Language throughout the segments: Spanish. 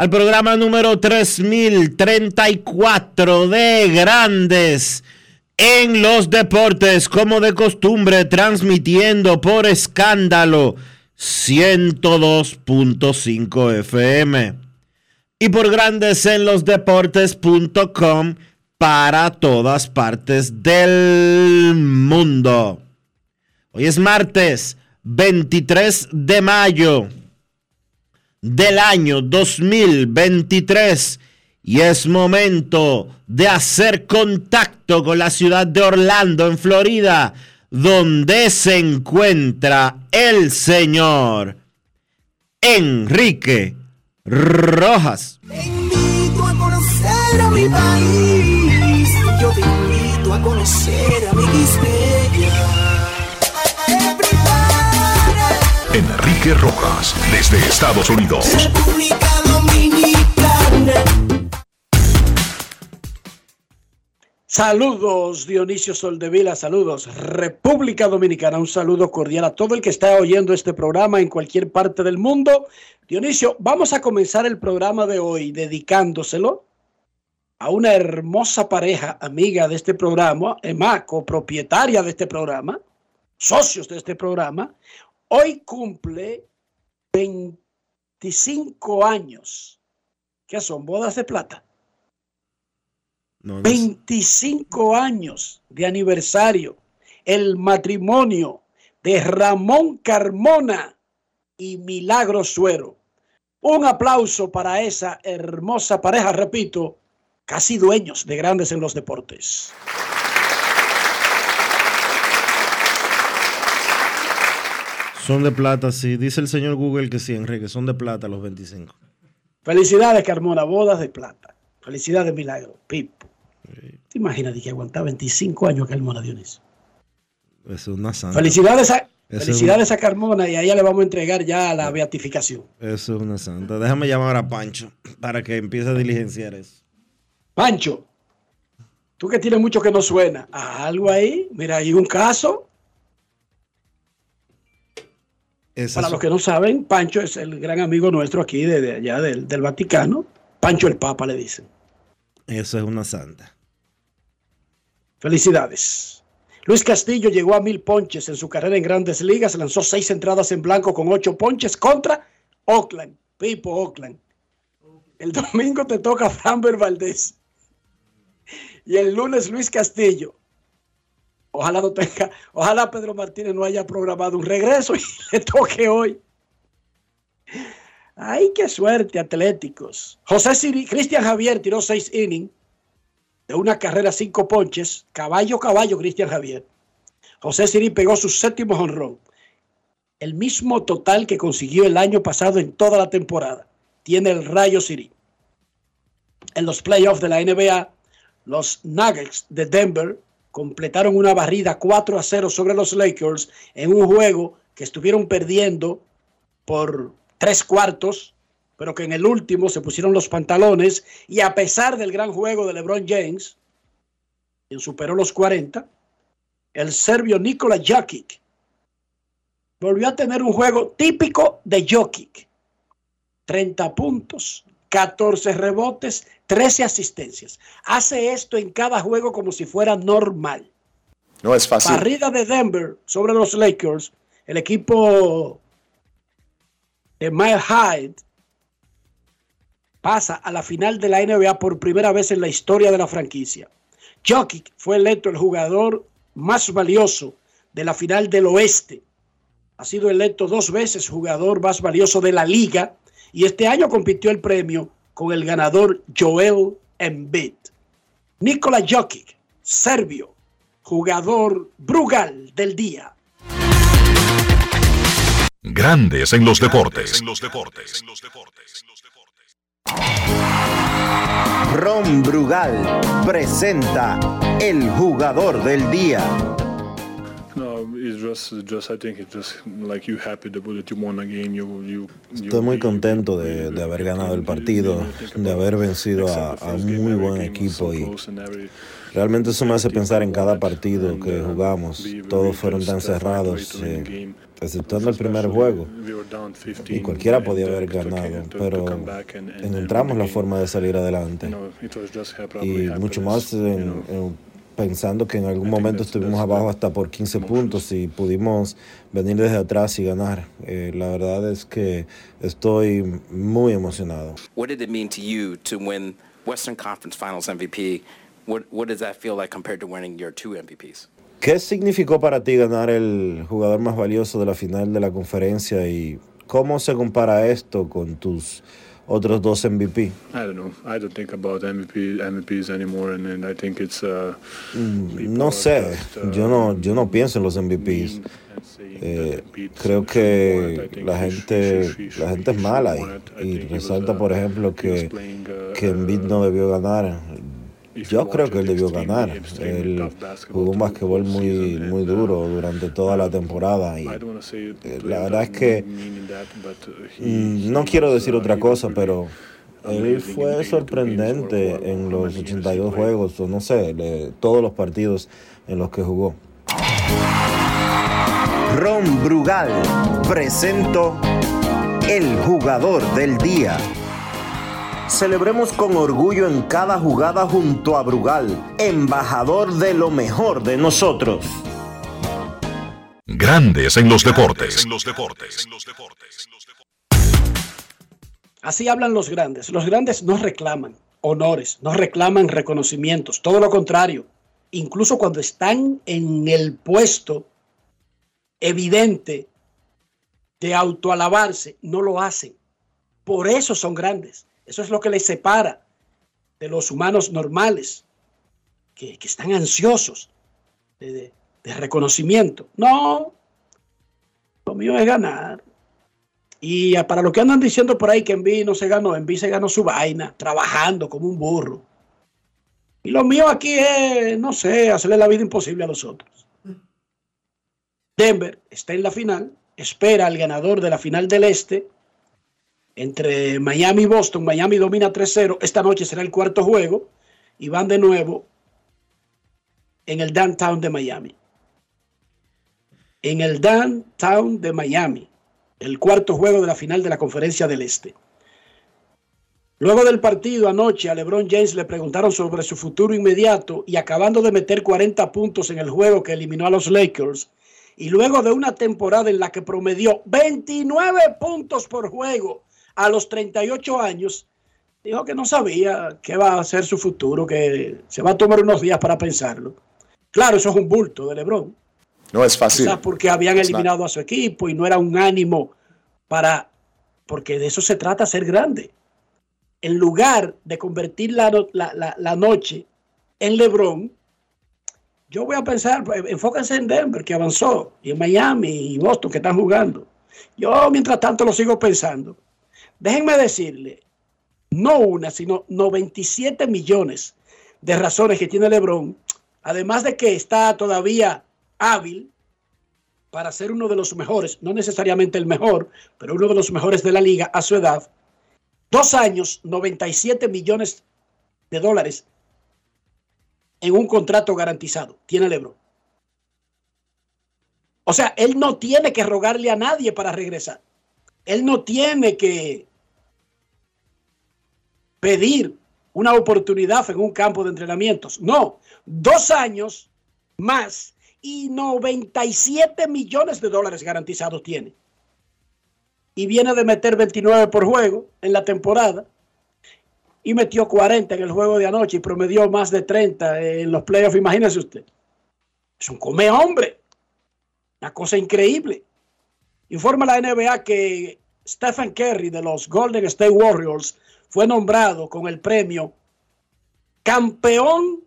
al programa número 3034 de Grandes en los Deportes, como de costumbre, transmitiendo por escándalo 102.5 FM y por Grandes en los Deportes.com para todas partes del mundo. Hoy es martes 23 de mayo del año 2023 y es momento de hacer contacto con la ciudad de Orlando, en Florida, donde se encuentra el señor Enrique Rojas. Enrique Rojas desde Estados Unidos. República Dominicana. Saludos Dionisio Soldevila, saludos República Dominicana, un saludo cordial a todo el que está oyendo este programa en cualquier parte del mundo. Dionisio, vamos a comenzar el programa de hoy dedicándoselo a una hermosa pareja amiga de este programa, Emma, copropietaria de este programa, socios de este programa. Hoy cumple 25 años, que son bodas de plata. No, no sé. 25 años de aniversario, el matrimonio de Ramón Carmona y Milagro Suero. Un aplauso para esa hermosa pareja, repito, casi dueños de grandes en los deportes. Son de plata, sí. Dice el señor Google que sí, Enrique, son de plata los 25. Felicidades, Carmona, bodas de plata. Felicidades, Milagro, Pipo. ¿Te imaginas de que aguantaba 25 años Carmona Dionisio? Eso es una santa. Felicidades a, Eso es felicidades a Carmona y a ella le vamos a entregar ya la beatificación. Eso es una santa. Déjame llamar a Pancho para que empiece a diligenciar eso. Pancho, tú que tienes mucho que no suena, ¿a algo ahí, mira, hay un caso. Para los que no saben, Pancho es el gran amigo nuestro aquí de, de allá del, del Vaticano. Pancho el Papa le dicen. Eso es una santa. Felicidades. Luis Castillo llegó a mil ponches en su carrera en grandes ligas, lanzó seis entradas en blanco con ocho ponches contra Oakland, Pipo Oakland. El domingo te toca Framber Valdés. Y el lunes Luis Castillo. Ojalá no tenga, ojalá Pedro Martínez no haya programado un regreso y le toque hoy. Ay, qué suerte, Atléticos. José Siri, Cristian Javier tiró seis innings de una carrera cinco ponches, caballo caballo Cristian Javier. José Siri pegó su séptimo jonrón, el mismo total que consiguió el año pasado en toda la temporada. Tiene el Rayo Siri. En los playoffs de la NBA, los Nuggets de Denver completaron una barrida 4 a 0 sobre los Lakers en un juego que estuvieron perdiendo por tres cuartos, pero que en el último se pusieron los pantalones y a pesar del gran juego de LeBron James, quien superó los 40, el serbio Nikola Jokic volvió a tener un juego típico de Jokic. 30 puntos, 14 rebotes, 13 asistencias. Hace esto en cada juego como si fuera normal. No es fácil. Barrida de Denver sobre los Lakers. El equipo de Mile Hyde pasa a la final de la NBA por primera vez en la historia de la franquicia. Jokic fue electo el jugador más valioso de la final del oeste. Ha sido electo dos veces jugador más valioso de la liga y este año compitió el premio con el ganador Joel Embiid. Nikola Jokic, serbio, jugador Brugal del día. Grandes en los deportes. Ron Brugal presenta el jugador del día. Estoy muy contento de, de haber ganado el partido, de haber vencido a, a un muy buen equipo y realmente eso me hace pensar en cada partido que jugamos. Todos fueron tan cerrados, eh, exceptuando el primer juego. Y cualquiera podía haber ganado, pero encontramos la forma de salir adelante. Y mucho más en- en- pensando que en algún momento estuvimos abajo hasta por 15 puntos y pudimos venir desde atrás y ganar. Eh, la verdad es que estoy muy emocionado. What did it mean to you to win Western Conference Finals MVP? What, what does that feel like compared to winning your two MVPs? ¿Qué significó para ti ganar el jugador más valioso de la final de la conferencia y cómo se compara esto con tus otros dos MVP? I don't know. I don't think about MVP, MVPs anymore, and, and I think it's. Uh, No sé, yo no, yo no pienso en los MVPs. Eh, creo que la gente, la gente es mala y, y resalta, por ejemplo, que, que Embiid no debió ganar. Yo creo que él debió ganar. Él jugó un basquetbol muy, muy duro durante toda la temporada y eh, la verdad es que mm, no quiero decir otra cosa, pero él fue sorprendente en los 82 juegos, o no sé, todos los partidos en los que jugó. Ron Brugal presento el jugador del día. Celebremos con orgullo en cada jugada junto a Brugal, embajador de lo mejor de nosotros. Grandes en los deportes. Así hablan los grandes. Los grandes no reclaman honores, no reclaman reconocimientos, todo lo contrario. Incluso cuando están en el puesto evidente de autoalabarse, no lo hacen. Por eso son grandes. Eso es lo que les separa de los humanos normales, que, que están ansiosos de, de- reconocimiento. No, lo mío es ganar. Y para los que andan diciendo por ahí que Envy no se ganó, Envy se ganó su vaina, trabajando como un burro. Y lo mío aquí es, no sé, hacerle la vida imposible a los otros. Denver está en la final, espera al ganador de la final del Este entre Miami y Boston. Miami domina 3-0. Esta noche será el cuarto juego y van de nuevo en el downtown de Miami. En el downtown de Miami el cuarto juego de la final de la Conferencia del Este. Luego del partido anoche a LeBron James le preguntaron sobre su futuro inmediato y acabando de meter 40 puntos en el juego que eliminó a los Lakers y luego de una temporada en la que promedió 29 puntos por juego a los 38 años, dijo que no sabía qué va a ser su futuro, que se va a tomar unos días para pensarlo. Claro, eso es un bulto de LeBron. No es fácil. Quizás porque habían It's not. eliminado a su equipo y no era un ánimo para, porque de eso se trata ser grande. En lugar de convertir la- la- la noche en LeBron, yo voy a pensar, pues, enfóquense en Denver, que avanzó, y en Miami y Boston, que están jugando. Yo, mientras tanto, lo sigo pensando. Déjenme decirle, no una, sino 97 millones de razones que tiene LeBron, además de que está todavía hábil para ser uno de los mejores, no necesariamente el mejor, pero uno de los mejores de la liga a su edad, dos años, 97 millones de dólares en un contrato garantizado, tiene LeBron. O sea, él no tiene que rogarle a nadie para regresar. Él no tiene que pedir una oportunidad en un campo de entrenamientos. No, dos años más y 97 millones de dólares garantizados tiene. Y viene de meter 29 por juego en la temporada. Y metió 40 en el juego de anoche y promedió más de 30 en los playoffs. Imagínese usted. Es un come hombre. Una cosa increíble. Informa la NBA que Stephen Curry de los Golden State Warriors fue nombrado con el premio Campeón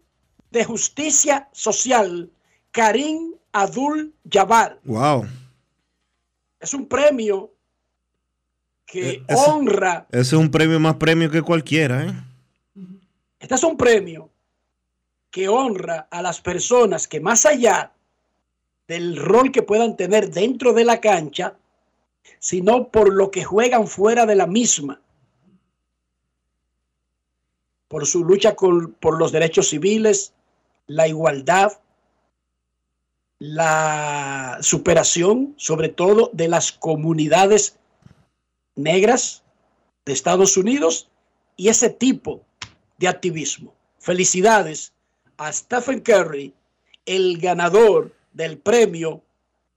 de Justicia Social Karim Abdul Jabbar. Wow. Es un premio que Es- honra. Ese es un premio más premio que cualquiera, ¿eh? Este es un premio que honra a las personas que más allá del rol que puedan tener dentro de la cancha, sino por lo que juegan fuera de la misma, por su lucha por los derechos civiles, la igualdad, la superación, sobre todo de las comunidades negras de Estados Unidos y ese tipo de activismo. Felicidades a Stephen Curry, el ganador del premio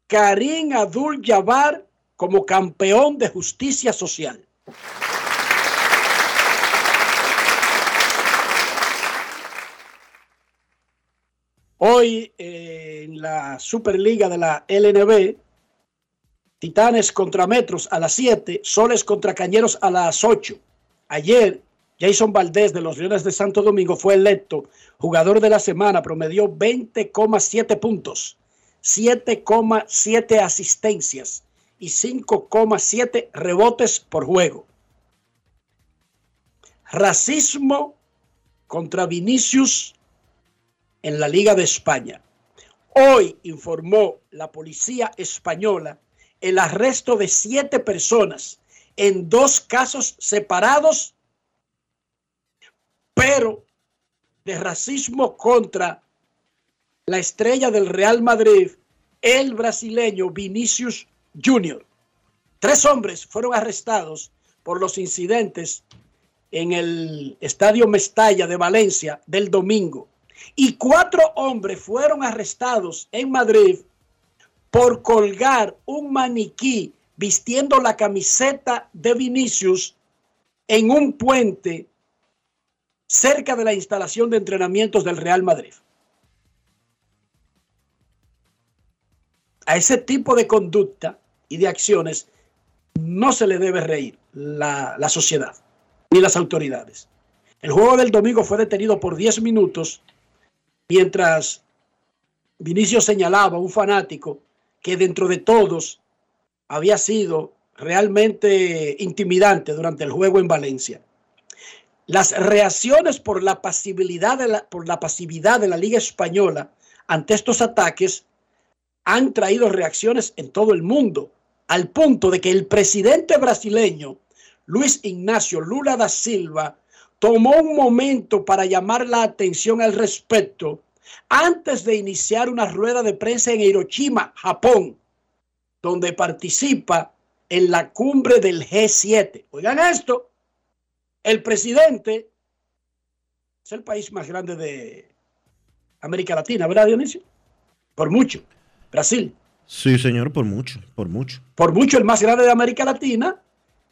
Karim Abdul Jabbar como campeón de justicia social. Hoy eh, en la Superliga de la LNB, Titanes contra Metros a las 7, Soles contra Cañeros a las 8. Ayer, Jason Valdés de los Leones de Santo Domingo fue electo jugador de la semana, promedió 20,7 puntos, 7,7 asistencias y 5,7 rebotes por juego. Racismo contra Vinicius en la Liga de España. Hoy informó la policía española el arresto de siete personas en dos casos separados, pero de racismo contra la estrella del Real Madrid, el brasileño Vinicius Junior. Tres hombres fueron arrestados por los incidentes en el Estadio Mestalla de Valencia del domingo. Y cuatro hombres fueron arrestados en Madrid por colgar un maniquí vistiendo la camiseta de Vinicius en un puente cerca de la instalación de entrenamientos del Real Madrid. A ese tipo de conducta y de acciones no se le debe reír la, la sociedad ni las autoridades. El juego del domingo fue detenido por 10 minutos mientras Vinicio señalaba un fanático que dentro de todos había sido realmente intimidante durante el juego en Valencia. Las reacciones por la pasividad de la, por la pasividad de la Liga Española ante estos ataques han traído reacciones en todo el mundo, al punto de que el presidente brasileño, Luis Ignacio Lula da Silva, tomó un momento para llamar la atención al respecto antes de iniciar una rueda de prensa en Hiroshima, Japón, donde participa en la cumbre del G7. Oigan esto, el presidente es el país más grande de América Latina, ¿verdad, Dionisio? Por mucho, Brasil. Sí, señor, por mucho, por mucho. Por mucho el más grande de América Latina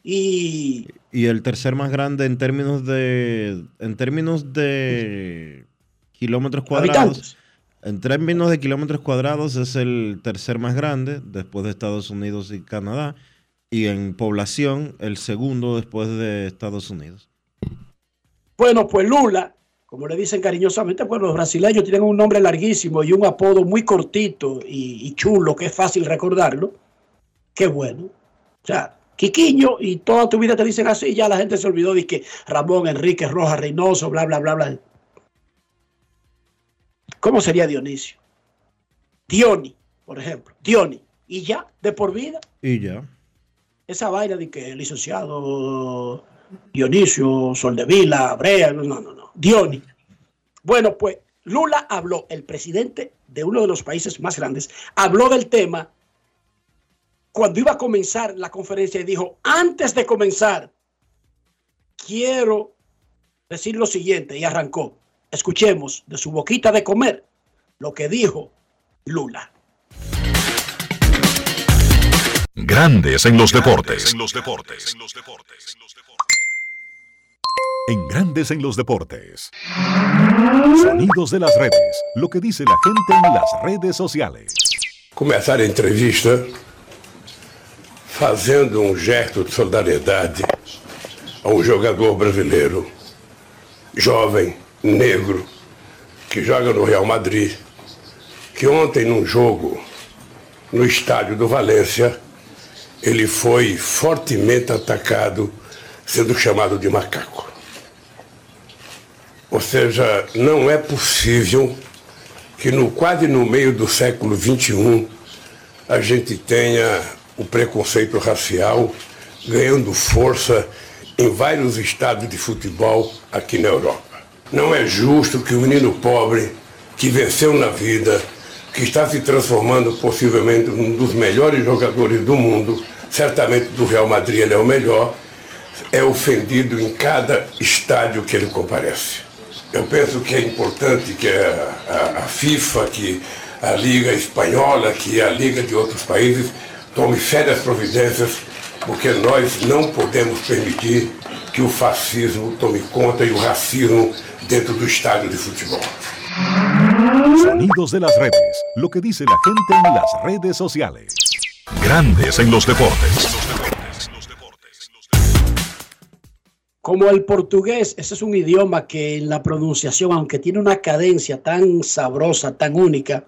y Y el tercer más grande en términos de en términos de kilómetros cuadrados. habitantes. En términos de kilómetros cuadrados es el tercer más grande después de Estados Unidos y Canadá. Y en población el segundo después de Estados Unidos. Bueno, pues Lula, como le dicen cariñosamente, pues los brasileños tienen un nombre larguísimo y un apodo muy cortito y, y chulo, que es fácil recordarlo. Qué bueno. O sea, Quiquiño y toda tu vida te dicen así, ya la gente se olvidó de que Ramón, Enrique, Rojas, Reynoso, bla, bla, bla, bla. ¿Cómo sería Dionisio? Dioni, por ejemplo. Dioni. Y ya, de por vida. Y ya. Esa vaina de que el licenciado Dionisio, Soldevila, Brea, no, no, no. Dioni. Bueno, pues Lula habló, el presidente de uno de los países más grandes, habló del tema cuando iba a comenzar la conferencia y dijo, antes de comenzar, quiero decir lo siguiente, y arrancó. Escuchemos de su boquita de comer lo que dijo Lula. Grandes en los deportes. En los deportes. En Grandes en los deportes. Sonidos de las redes. Lo que dice la gente en las redes sociales. Começar a entrevista fazendo um gesto de solidariedade a um jogador brasileiro, jovem, negro, que joga no Real Madrid, que ontem num jogo no estádio do Valência, ele foi fortemente atacado, sendo chamado de macaco. Ou seja, não é possível que no quase no meio do século XXI a gente tenha o preconceito racial ganhando força em vários estados de futebol aqui na Europa. Não é justo que o menino pobre que venceu na vida, que está se transformando possivelmente num dos melhores jogadores do mundo, certamente do Real Madrid ele é o melhor, é ofendido em cada estádio que ele comparece. Eu penso que é importante que a, a, a FIFA, que a Liga Espanhola, que a Liga de outros países tome sérias providências, porque nós não podemos permitir que o fascismo tome conta e o racismo dentro do estádio de futebol. Sonidos de las redes. Lo que dice la gente en las redes sociales. Grandes en los deportes. Como el portugués, ese es un idioma que en la pronunciación, aunque tiene una cadencia tan sabrosa, tan única,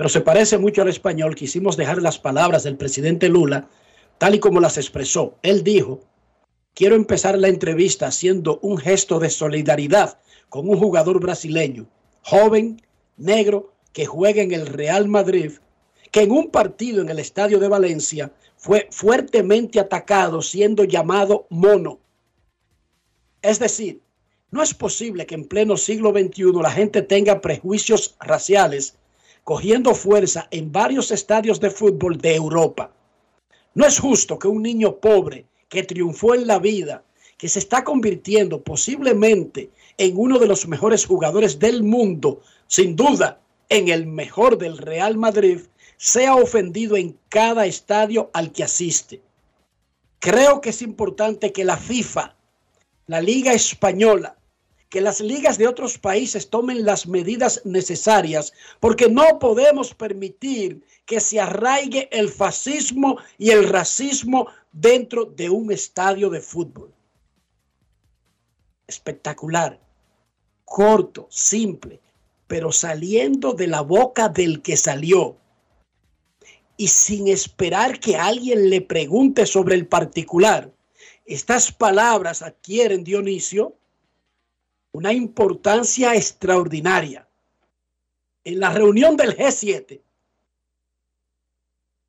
pero se parece mucho al español, quisimos dejar las palabras del presidente Lula tal y como las expresó. Él dijo, quiero empezar la entrevista haciendo un gesto de solidaridad con un jugador brasileño, joven, negro, que juega en el Real Madrid, que en un partido en el Estadio de Valencia fue fuertemente atacado siendo llamado mono. Es decir, no es posible que en pleno siglo XXI la gente tenga prejuicios raciales cogiendo fuerza en varios estadios de fútbol de Europa. No es justo que un niño pobre que triunfó en la vida, que se está convirtiendo posiblemente en uno de los mejores jugadores del mundo, sin duda en el mejor del Real Madrid, sea ofendido en cada estadio al que asiste. Creo que es importante que la FIFA, la Liga Española, que las ligas de otros países tomen las medidas necesarias, porque no podemos permitir que se arraigue el fascismo y el racismo dentro de un estadio de fútbol. Espectacular, corto, simple, pero saliendo de la boca del que salió y sin esperar que alguien le pregunte sobre el particular. Estas palabras adquieren, Dionisio, una importancia extraordinaria. En la reunión del G7,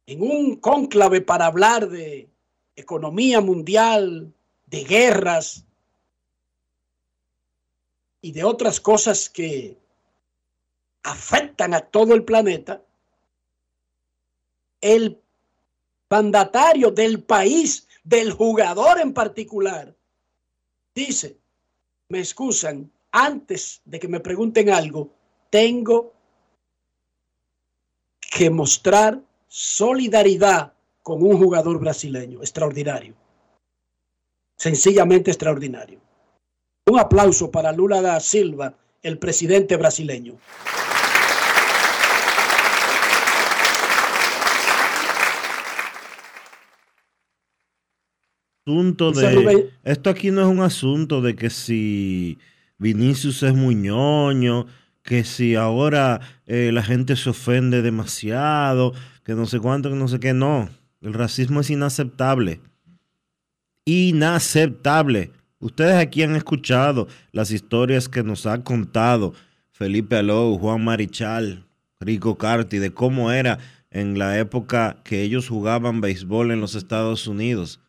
en un cónclave para hablar de economía mundial, de guerras y de otras cosas que afectan a todo el planeta, el mandatario del país, del jugador en particular, dice, me excusan, antes de que me pregunten algo, tengo que mostrar solidaridad con un jugador brasileño extraordinario. Sencillamente extraordinario. Un aplauso para Lula da Silva, el presidente brasileño. Asunto de esto aquí no es un asunto de que si Vinicius es muy ñoño, que si ahora eh, la gente se ofende demasiado, que no sé cuánto, que no sé qué, no. El racismo es inaceptable. Inaceptable. Ustedes aquí han escuchado las historias que nos ha contado Felipe Alou, Juan Marichal, Rico Carti, de cómo era en la época que ellos jugaban béisbol en los Estados Unidos,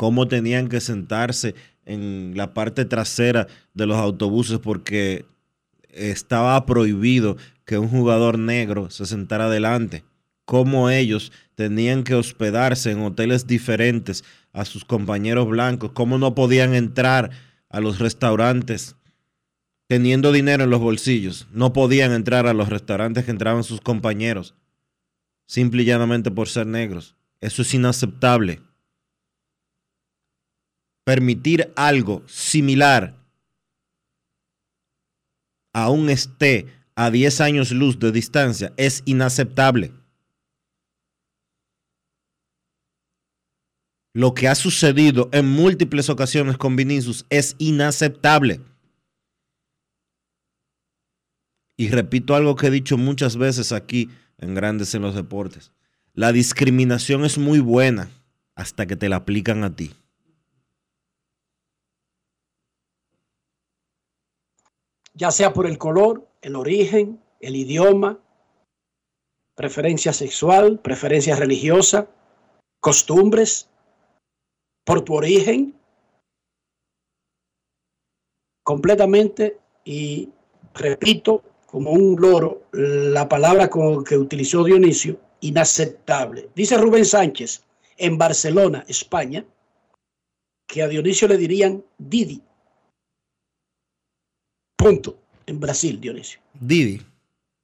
cómo tenían que sentarse en la parte trasera de los autobuses porque estaba prohibido que un jugador negro se sentara adelante, cómo ellos tenían que hospedarse en hoteles diferentes a sus compañeros blancos, cómo no podían entrar a los restaurantes teniendo dinero en los bolsillos, no podían entrar a los restaurantes que entraban sus compañeros, simple y llanamente por ser negros. Eso es inaceptable. Permitir algo similar aún esté a 10 años luz de distancia es inaceptable. Lo que ha sucedido en múltiples ocasiones con Vinicius es inaceptable. Y repito algo que he dicho muchas veces aquí en Grandes en los Deportes. La discriminación es muy buena hasta que te la aplican a ti. Ya sea por el color, el origen, el idioma, preferencia sexual, preferencia religiosa, costumbres, por tu origen, completamente, y repito, como un loro, la palabra con que utilizó Dionisio, inaceptable. Dice Rubén Sánchez en Barcelona, España, que a Dionisio le dirían Didi. Punto. En Brasil, Dionisio. Didi.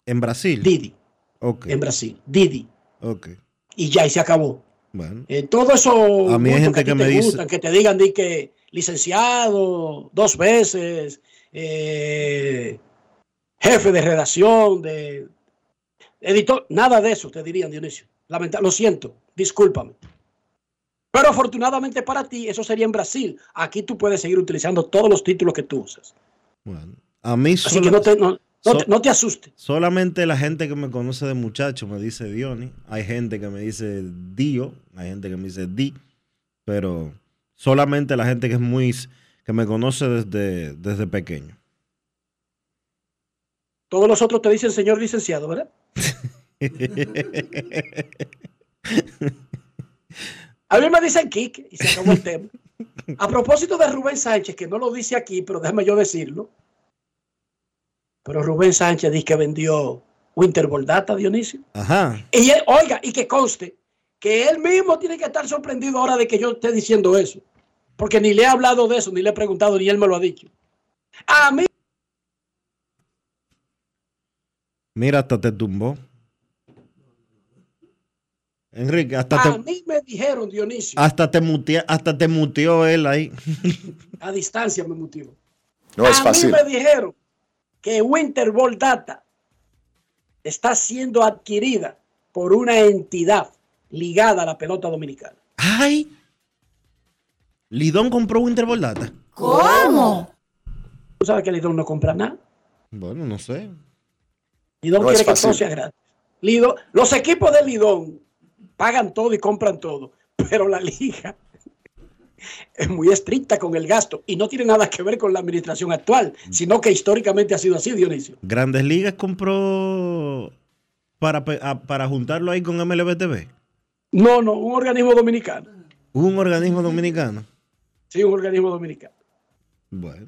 En Brasil. Didi. Ok. En Brasil. Didi. Ok. Y ya, y se acabó. Bueno. Eh, todo eso A mí hay gente a que me te dice- gustan, que te digan di que licenciado dos veces, eh, jefe de redacción, de editor, nada de eso te dirían, Dionisio. Lamenta- lo siento, discúlpame. Pero afortunadamente para ti, eso sería en Brasil. Aquí tú puedes seguir utilizando todos los títulos que tú usas. Bueno. A mí Así solo- que no te, no, no so- te, no te asustes. solamente la gente que me conoce de muchacho me dice Diony. Hay gente que me dice Dio. Hay gente que me dice Di. Pero solamente la gente que es muy que me conoce desde, desde pequeño. Todos los otros te dicen señor licenciado, ¿verdad? A mí me dicen Kike y se acabó el tema. A propósito de Rubén Sánchez, que no lo dice aquí, pero déjame yo decirlo. Pero Rubén Sánchez dice que vendió Winter Ball Data, Dionisio. Ajá. Y él, oiga, y que conste que él mismo tiene que estar sorprendido ahora de que yo esté diciendo eso. Porque ni le he hablado de eso, ni le he preguntado, ni él me lo ha dicho. A mí, Mira, hasta te tumbó. Enrique, hasta a te, mí me dijeron, Dionisio, hasta te mutea- hasta te muteó él ahí. a distancia me motivó. No es a fácil. mí me dijeron que Winter Ball Data está siendo adquirida por una entidad ligada a la pelota dominicana. ¡Ay! Lidón compró Winter Ball Data. ¿Cómo? Tú sabes que Lidón no compra nada. Bueno, no sé. Lidón No quiere que todo sea gratis. Lidón- los equipos de Lidón pagan todo y compran todo, pero la liga es muy estricta con el gasto y no tiene nada que ver con la administración actual, sino que históricamente ha sido así, Dionisio. Grandes Ligas compró para, para juntarlo ahí con MLBTV. No, no, un organismo dominicano. Un organismo dominicano. Sí, un organismo dominicano. Bueno,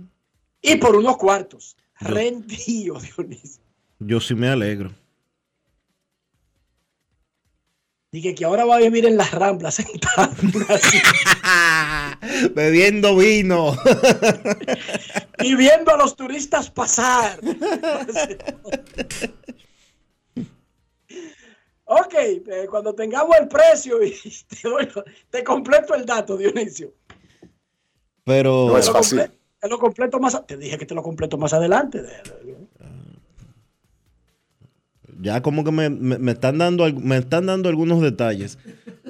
Y por unos cuartos. Yo- Rendido, Dionisio. yo sí me alegro. Dije que ahora va a vivir en las ramblas sentado Bebiendo vino. y viendo a los turistas pasar. ok, eh, cuando tengamos el precio y te, doy- te completo el dato, Dionisio. Pero No es fácil. Te lo completo más. Te dije que te lo completo más adelante. Ya como que me, me- me están dando me están dando algunos detalles.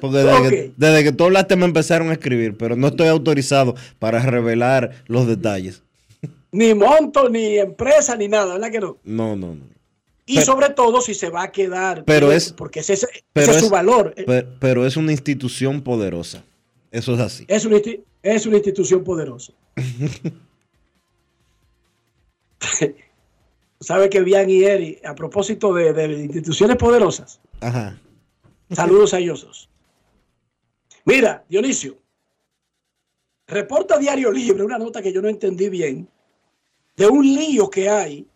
Porque desde, que, desde que tú hablaste me empezaron a escribir, pero no estoy autorizado para revelar los detalles. Ni monto, ni empresa, ni nada, ¿verdad que no? No, no, no. Y Pero- sobre todo si se va a quedar. Pero eh, es- Porque ese, ese- pero ese es su valor. Eh, Pe- Pero, es una institución poderosa. Eso es así. Es una, es una institución poderosa. Sabe que Bian y Eri, a propósito de, de instituciones poderosas, Ajá. saludos a ellos dos. Mira, Dionisio, reporta Diario Libre una nota que yo no entendí bien de un lío que hay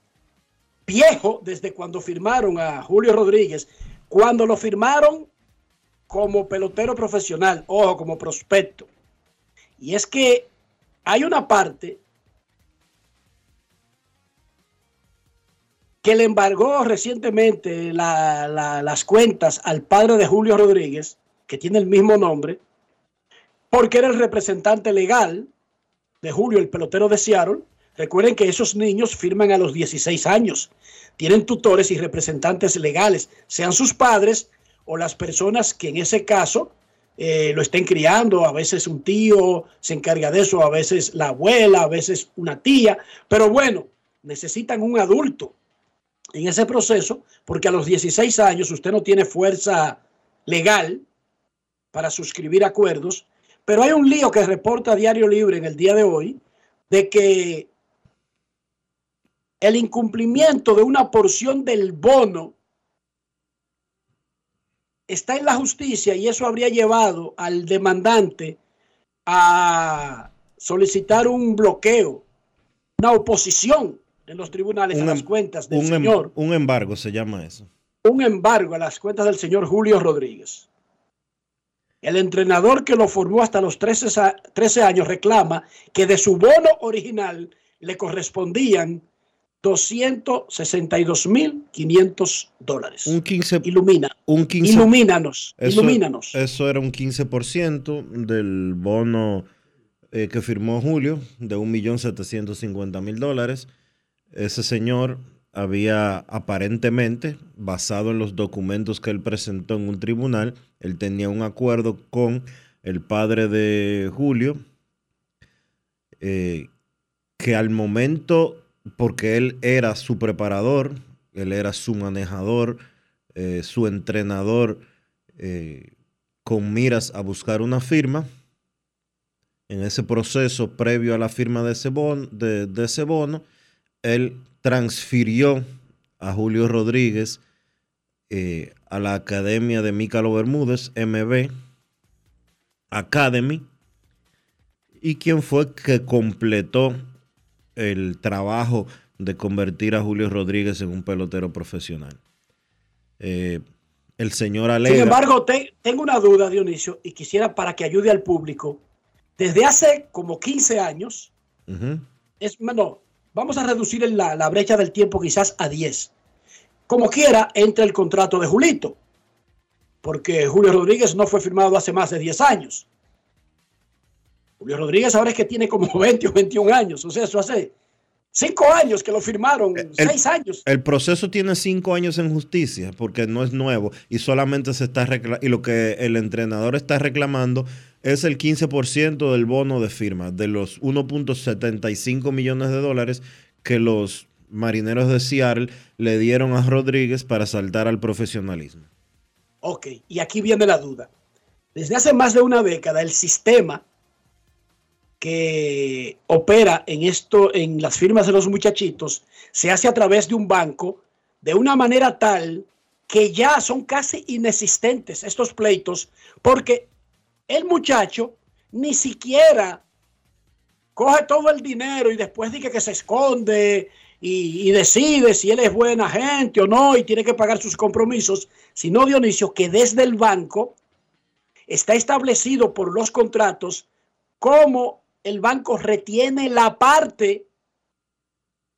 viejo desde cuando firmaron a Julio Rodríguez, cuando lo firmaron como pelotero profesional, ojo, como prospecto. Y es que hay una parte que le embargó recientemente la- la- las cuentas al padre de Julio Rodríguez, que tiene el mismo nombre, porque era el representante legal de Julio, el pelotero de Seattle. Recuerden que esos niños firman a los 16 años. Tienen tutores y representantes legales, sean sus padres o las personas que en ese caso eh, lo estén criando. A veces un tío se encarga de eso, a veces la abuela, a veces una tía. Pero bueno, necesitan un adulto en ese proceso porque a los 16 años usted no tiene fuerza legal para suscribir acuerdos. Pero hay un lío que reporta Diario Libre en el día de hoy de que el incumplimiento de una porción del bono está en la justicia y eso habría llevado al demandante a solicitar un bloqueo, una oposición en los tribunales a las em- cuentas del Un, em- señor, un embargo se llama eso. un embargo a las cuentas del señor Julio Rodríguez. El entrenador que lo formó hasta los 13, sa- 13 años reclama que de su bono original le correspondían 262.500 dólares. Un 15, Ilumina, un 15 ilumínanos, Eso, ilumínanos. eso era un 15% del bono eh, que firmó Julio de 1.750.000 dólares. Ese señor había aparentemente, basado en los documentos que él presentó en un tribunal, él tenía un acuerdo con el padre de Julio, eh, que al momento, porque él era su preparador, él era su manejador, eh, su entrenador, eh, con miras a buscar una firma. En ese proceso previo a la firma de ese de, de ese bono él transfirió a Julio Rodríguez eh, a la Academia de Mícalo Bermúdez, MB Academy, y quien fue que completó el trabajo de convertir a Julio Rodríguez en un pelotero profesional. Eh, el señor alega... Sin embargo, te- tengo una duda, Dionisio, y quisiera para que ayude al público. Desde hace como 15 años, es no, vamos a reducir la, la brecha del tiempo quizás a 10. Como quiera, entra el contrato de Julito, porque Julio Rodríguez no fue firmado hace más de 10 años. Julio Rodríguez ahora es que tiene como 20 o 21 años, o sea, eso hace 5 años que lo firmaron, El- 6 años. El proceso tiene cinco años en justicia porque no es nuevo y solamente se está reclamando. Y lo que el entrenador está reclamando es el 15% del bono de firma de los 1.75 millones de dólares que los marineros de Seattle le dieron a Rodríguez para saltar al profesionalismo. Ok, y aquí viene la duda. Desde hace más de una década, el sistema que opera en esto, en las firmas de los muchachitos, se hace a través de un banco de una manera tal que ya son casi inexistentes estos pleitos, porque el muchacho ni siquiera coge todo el dinero y después dice que se esconde y, decide si él es buena gente o no y tiene que pagar sus compromisos, sino Dionisio que desde el banco está establecido por los contratos cómo el banco retiene la parte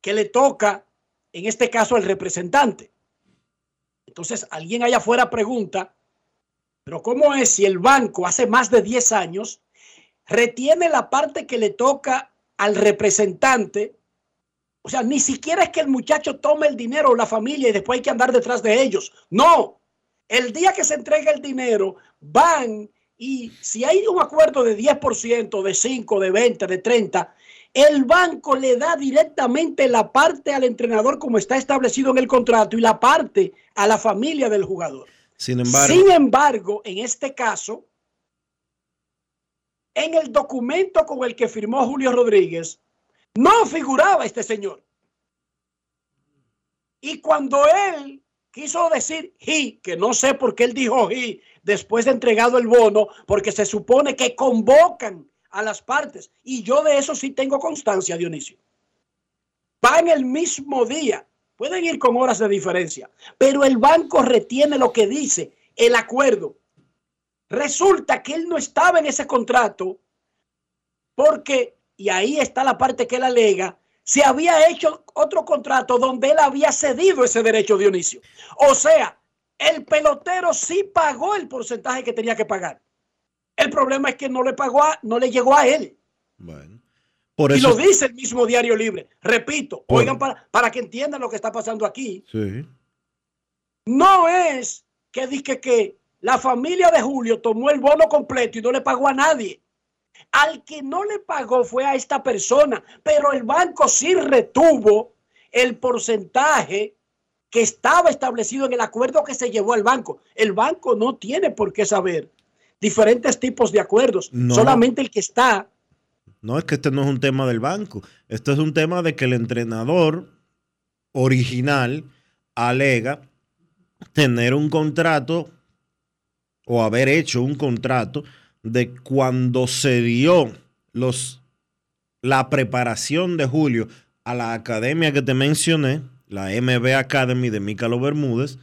que le toca, en este caso al representante. Entonces, alguien allá afuera pregunta, pero ¿cómo es si el banco hace más de 10 años retiene la parte que le toca al representante? O sea, ni siquiera es que el muchacho tome el dinero o la familia y después hay que andar detrás de ellos. No, el día que se entrega el dinero, van y si hay un acuerdo de 10%, de 5, de 20, de 30, el banco le da directamente la parte al entrenador como está establecido en el contrato y la parte a la familia del jugador. Sin embargo, Sin embargo, en este caso, en el documento con el que firmó Julio Rodríguez, no figuraba este señor. Y cuando él quiso decir he, que no sé por qué él dijo he, después de entregado el bono, porque se supone que convocan a las partes. Y yo de eso sí tengo constancia, Dionisio. Van el mismo día. Pueden ir con horas de diferencia, pero el banco retiene lo que dice el acuerdo. Resulta que él no estaba en ese contrato porque, y ahí está la parte que él alega, se había hecho otro contrato donde él había cedido ese derecho, Dionisio. O sea, el pelotero sí pagó el porcentaje que tenía que pagar. El problema es que no le pagó a, no le llegó a él. Bueno. Por eso, y lo dice el mismo Diario Libre. Repito, Por- oigan para, para que entiendan lo que está pasando aquí. Sí. No es que dije que la familia de Julio tomó el bono completo y no le pagó a nadie. Al que no le pagó fue a esta persona, pero el banco sí retuvo el porcentaje que estaba establecido en el acuerdo que se llevó al banco. El banco no tiene por qué saber diferentes tipos de acuerdos, No. solamente el que está. No, es que este no es un tema del banco. Esto es un tema de que el entrenador original alega tener un contrato o haber hecho un contrato de cuando se dio los, la preparación de Julio a la academia que te mencioné, la MB Academy de Mícalo Bermúdez,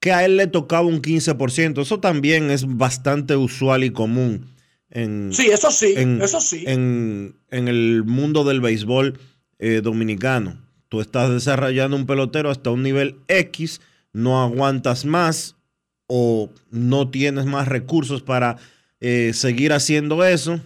que a él le tocaba un 15%. Eso también es bastante usual y común en, Sí, eso sí, en, eso sí. en, en el mundo del béisbol eh, dominicano. Tú estás desarrollando un pelotero hasta un nivel X, no aguantas más o no tienes más recursos para eh, seguir haciendo eso,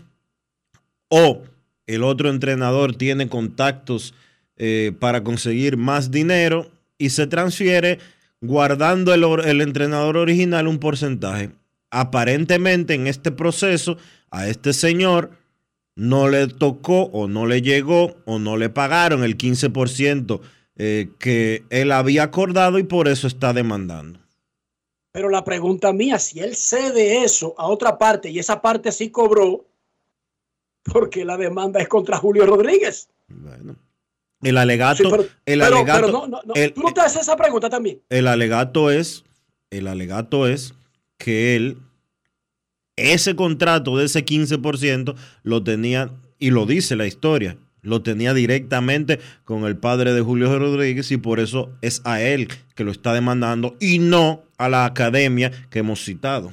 o el otro entrenador tiene contactos eh, para conseguir más dinero y se transfiere guardando el, el entrenador original un porcentaje. Aparentemente en este proceso a este señor no le tocó o no le llegó o no le pagaron el 15% eh, que él había acordado y por eso está demandando. Pero la pregunta mía, si él cede eso a otra parte y esa parte sí cobró, porque la demanda es contra Julio Rodríguez. Bueno, el alegato, Sí, pero, el pero- alegato, pero no, no, no, el- tú no te haces esa pregunta también. el alegato es, el alegato es que él, ese contrato de ese 15% lo tenía, y lo dice la historia, lo tenía directamente con el padre de Julio Rodríguez y por eso es a él que lo está demandando y no a la academia que hemos citado.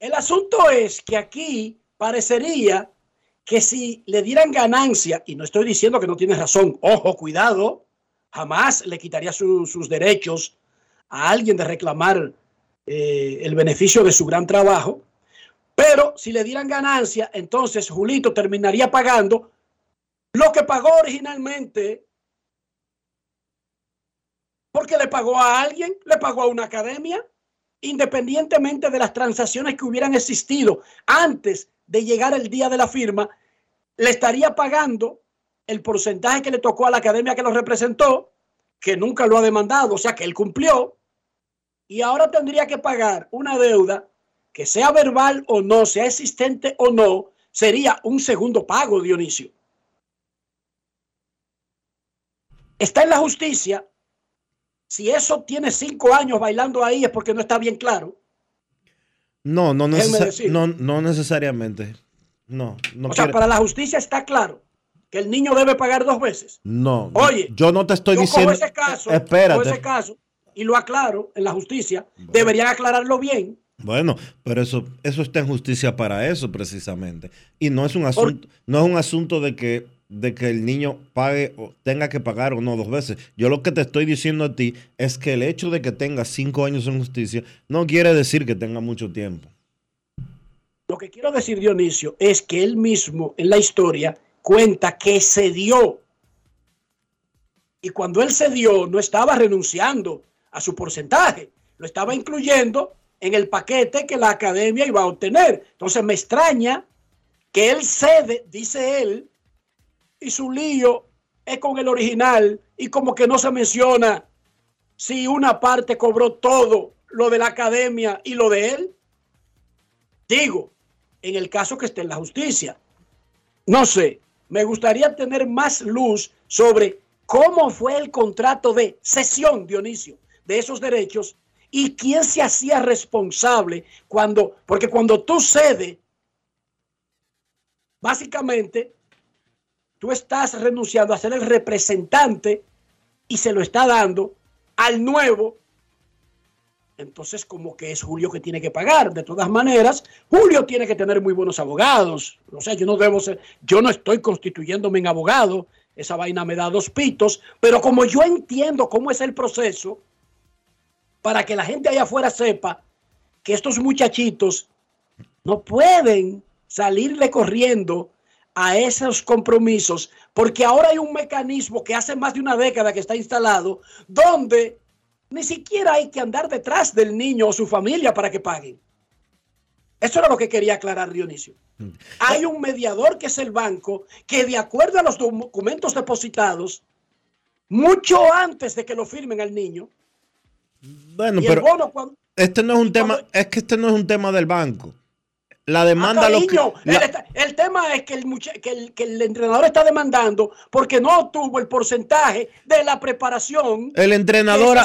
El asunto es que aquí parecería que si le dieran ganancia, y no estoy diciendo que no tienes razón, ojo, cuidado, jamás le quitaría su- sus derechos a alguien de reclamar eh, el beneficio de su gran trabajo, pero si le dieran ganancia, entonces Julito terminaría pagando lo que pagó originalmente, porque le pagó a alguien, le pagó a una academia, independientemente de las transacciones que hubieran existido antes de llegar el día de la firma, le estaría pagando el porcentaje que le tocó a la academia que lo representó, que nunca lo ha demandado, o sea que él cumplió, y ahora tendría que pagar una deuda que sea verbal o no, sea existente o no, sería un segundo pago, Dionisio. Está en la justicia. Si eso tiene cinco años bailando ahí es porque no está bien claro. No, no, no, no necesariamente. No, no o sea, para la justicia está claro que el niño debe pagar dos veces. No, Oye, yo no te estoy Yo diciendo. cojo ese caso, Espérate. cojo ese caso y lo aclaro en la justicia. Deberían aclararlo bien. Bueno, pero eso, eso está en justicia para eso precisamente. Y no es un asunto, no es un asunto de que, de que el niño pague o tenga que pagar o no dos veces. Yo lo que te estoy diciendo a ti es que el hecho de que tenga cinco años en justicia no quiere decir que tenga mucho tiempo. Lo que quiero decir, Dionisio, es que él mismo en la historia cuenta que cedió. Y cuando él cedió, no estaba renunciando a su porcentaje, lo estaba incluyendo en el paquete que la academia iba a obtener. Entonces me extraña que él cede, dice él, y su lío es con el original y como que no se menciona si una parte cobró todo lo de la academia y lo de él. Digo, en el caso que esté en la justicia. No sé, me gustaría tener más luz sobre cómo fue el contrato de cesión, Dionisio, de esos derechos y quién se hacía responsable cuando, porque cuando tú cedes, básicamente tú estás renunciando a ser el representante y se lo está dando al nuevo. Entonces, como que es Julio que tiene que pagar. De todas maneras, Julio tiene que tener muy buenos abogados. O sea, yo no debo ser, yo no estoy constituyéndome en abogado. Esa vaina me da dos pitos. Pero como yo entiendo cómo es el proceso, para que la gente allá afuera sepa que estos muchachitos no pueden salirle corriendo a esos compromisos, porque ahora hay un mecanismo que hace más de una década que está instalado, donde ni siquiera hay que andar detrás del niño o su familia para que paguen. Eso era lo que quería aclarar Dionisio. Hay un mediador que es el banco que de acuerdo a los documentos depositados, mucho antes de que lo firmen al niño, bueno, pero este no es un tema, es que este no es un tema del banco. La demanda lo que, el, tema es que el, que el, entrenador está demandando porque no obtuvo el porcentaje de la preparación. El entrenador,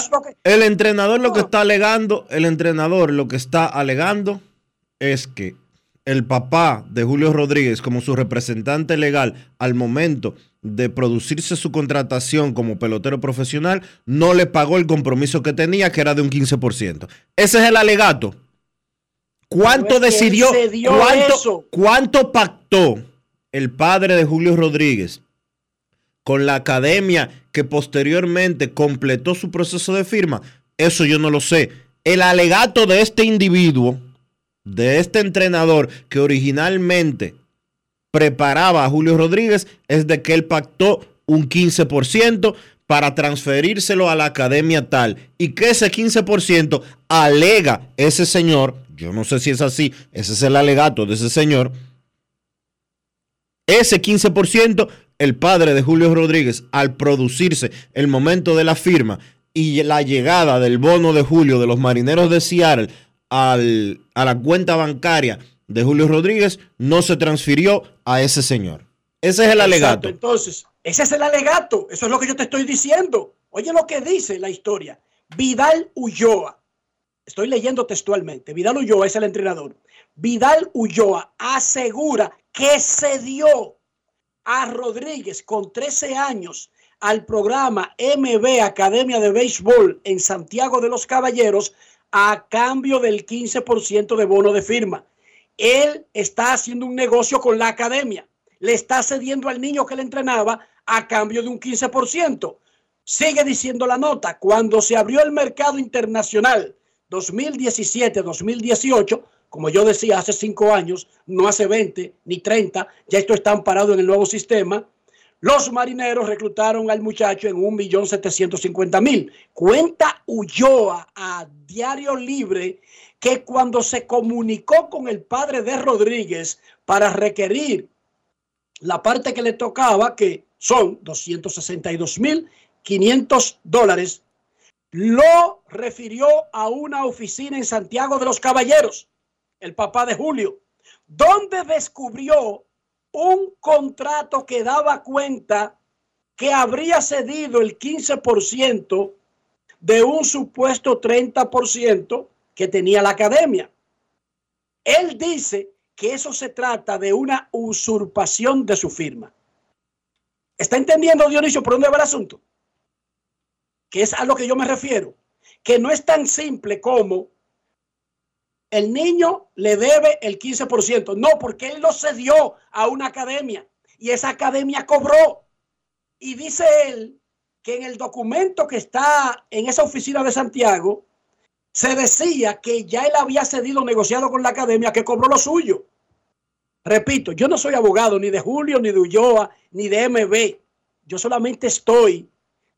el entrenador lo que está alegando, el entrenador lo que está alegando es que el papá de Julio Rodríguez como su representante legal al momento de producirse su contratación como pelotero profesional, no le pagó el compromiso que tenía, que era de un 15%. Ese es el alegato. ¿Cuánto decidió? Cuánto, ¿Cuánto pactó el padre de Julio Rodríguez con la academia que posteriormente completó su proceso de firma? Eso yo no lo sé. El alegato de este individuo, de este entrenador que originalmente preparaba a Julio Rodríguez, es de que él pactó un 15% para transferírselo a la academia tal. Y que ese 15% alega ese señor yo no sé si es así, ese es el alegato de ese señor, ese 15%, el padre de Julio Rodríguez, al producirse el momento de la firma y la llegada del bono de Julio de los marineros de Seattle al, a la cuenta bancaria de Julio Rodríguez, no se transfirió a ese señor. Ese es el alegato. Entonces, ese es el alegato. Eso es lo que yo te estoy diciendo. Oye lo que dice la historia. Vidal Ulloa estoy leyendo textualmente, Vidal Ulloa es el entrenador. Vidal Ulloa asegura que se dio a Rodríguez con 13 años al programa MB Academia de Béisbol en Santiago de los Caballeros a cambio del 15% de bono de firma. Él está haciendo un negocio con la academia. Le está cediendo al niño que le entrenaba a cambio de un 15%. Sigue diciendo la nota, cuando se abrió el mercado internacional 2017-2018, como yo decía hace cinco años, no hace 20 ni 30, ya esto está amparado en el nuevo sistema. Los marineros reclutaron al muchacho en 1.750.000. Cuenta Ulloa a Diario Libre que cuando se comunicó con el padre de Rodríguez para requerir la parte que le tocaba, que son 262.500 dólares, lo refirió a una oficina en Santiago de los Caballeros, el papá de Julio, donde descubrió un contrato que daba cuenta que habría cedido el 15% de un supuesto 30% que tenía la academia. Él dice que eso se trata de una usurpación de su firma. ¿Está entendiendo, Dionisio, por dónde va el asunto? que es a lo que yo me refiero, que no es tan simple como el niño le debe el 15%. No, porque él lo cedió a una academia y esa academia cobró. Y dice él que en el documento que está en esa oficina de Santiago, se decía que ya él había cedido, negociado con la academia, que cobró lo suyo. Repito, yo no soy abogado ni de Julio, ni de Ulloa, ni de MB. Yo solamente estoy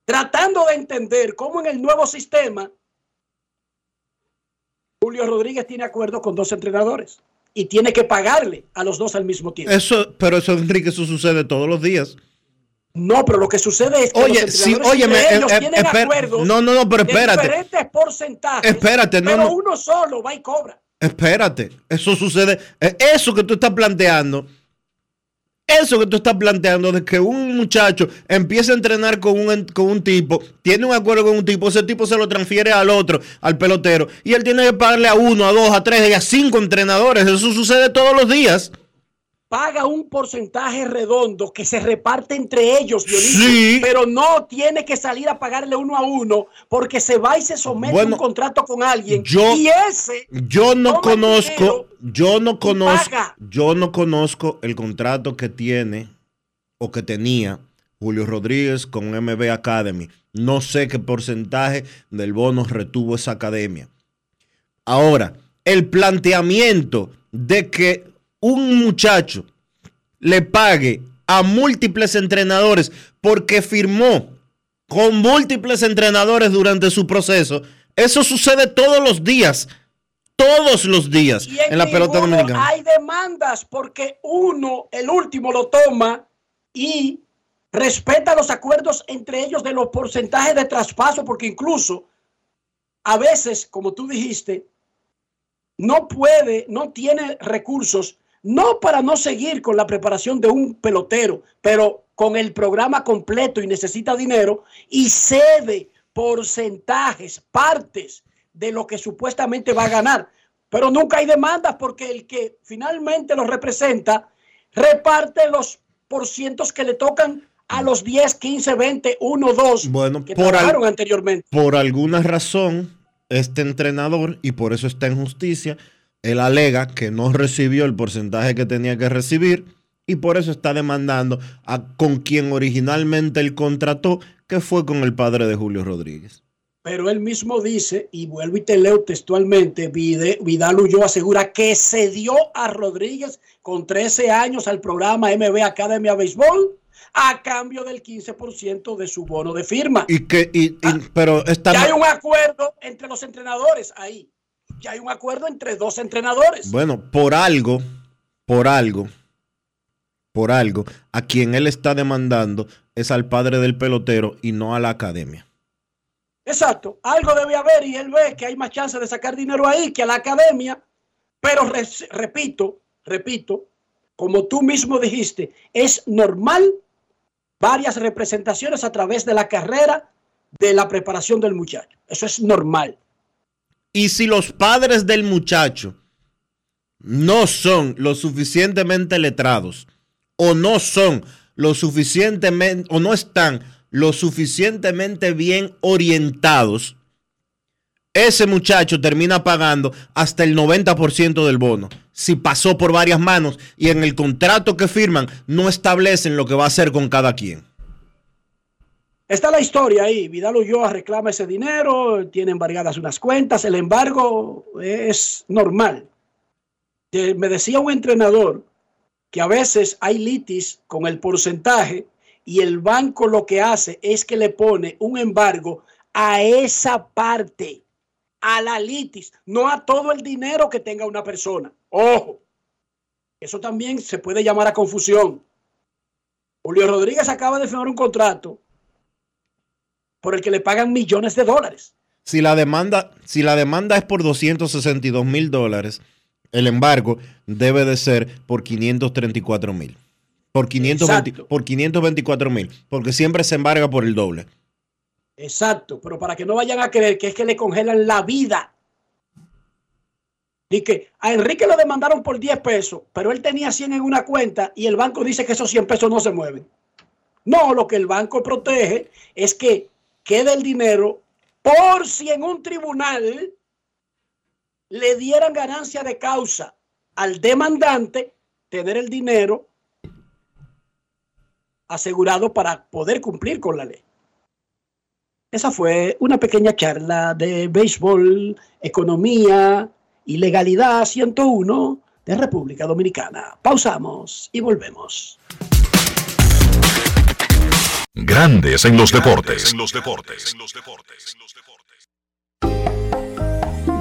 tratando de entender cómo en el nuevo sistema Julio Rodríguez tiene acuerdo con dos entrenadores y tiene que pagarle a los dos al mismo tiempo. Eso, pero eso, Enrique, eso sucede todos los días. No, pero lo que sucede es que oye, los sí, oye, ellos eh, tienen acuerdos no, no, no, pero espérate. De diferentes porcentajes. Espérate, no, pero uno solo va y cobra. Espérate, eso sucede. Eh, eso que tú estás planteando Eso que tú estás planteando de que un muchacho empieza a entrenar con un, con un tipo, tiene un acuerdo con un tipo, ese tipo se lo transfiere al otro, al pelotero, y él tiene que pagarle a uno, a dos, a tres y a cinco entrenadores. Eso sucede todos los días paga un porcentaje redondo que se reparte entre ellos, Dionisio, pero no tiene que salir a pagarle uno a uno porque se va y se somete a un contrato con alguien yo, y ese yo no conozco, yo no conozco, yo no conozco el contrato que tiene o que tenía Julio Rodríguez con MB Academy. No sé qué porcentaje del bono retuvo esa academia. Ahora, el planteamiento de que un muchacho le pague a múltiples entrenadores porque firmó con múltiples entrenadores durante su proceso, eso sucede todos los días. Todos los días en, la pelota dominicana. Hay demandas porque uno, el último, lo toma y respeta los acuerdos entre ellos de los porcentajes de traspaso, porque incluso a veces, como tú dijiste, no puede, no tiene recursos no para no seguir con la preparación de un pelotero, pero con el programa completo y necesita dinero y cede porcentajes, partes de lo que supuestamente va a ganar. Pero nunca hay demandas porque el que finalmente lo representa reparte los porcientos que le tocan a los 10, 15, 20, 1, 2 bueno, que por anteriormente. Por alguna razón, este entrenador, y por eso está en justicia, él alega que no recibió el porcentaje que tenía que recibir y por eso está demandando a con quien originalmente él contrató, que fue con el padre de Julio Rodríguez. Pero él mismo dice, y vuelvo y te leo textualmente, Vidal Ulloa asegura que se dio a Rodríguez con 13 años al programa MB Academia Béisbol a cambio del 15% de su bono de firma. Y que, y, ah, pero está... hay un acuerdo entre los entrenadores ahí ya hay un acuerdo entre dos entrenadores. Bueno, por algo, por algo, por algo, a quien él está demandando es al padre del pelotero y no a la academia. Exacto, algo debe haber y él ve que hay más chance de sacar dinero ahí que a la academia, pero repito, repito, como tú mismo dijiste, es normal varias representaciones a través de la carrera de la preparación del muchacho. Eso es normal. Y si los padres del muchacho no son lo suficientemente letrados o no son lo suficientemente o no están lo suficientemente bien orientados, ese muchacho termina pagando hasta el 90% del bono. Si pasó por varias manos y en el contrato que firman no establecen lo que va a hacer con cada quien. Está la historia ahí. Vidal Ulloa reclama ese dinero, tiene embargadas unas cuentas, el embargo es normal. Me decía un entrenador que a veces hay litis con el porcentaje y el banco lo que hace es que le pone un embargo a esa parte, a la litis, no a todo el dinero que tenga una persona. Ojo, eso también se puede llamar a confusión. Julio Rodríguez acaba de firmar un contrato por el que le pagan millones de dólares. Si la demanda, si la demanda es por 262 mil dólares, el embargo debe de ser por 534 mil. Por, por 524 mil, porque siempre se embarga por el doble. Exacto, pero para que no vayan a creer que es que le congelan la vida. Y que a Enrique lo demandaron por 10 pesos, pero él tenía 100 en una cuenta y el banco dice que esos 100 pesos no se mueven. No, lo que el banco protege es que queda el dinero por si en un tribunal le dieran ganancia de causa al demandante, tener el dinero asegurado para poder cumplir con la ley. Esa fue una pequeña charla de béisbol, economía y legalidad 101 de República Dominicana. Pausamos y volvemos. Grandes en los deportes.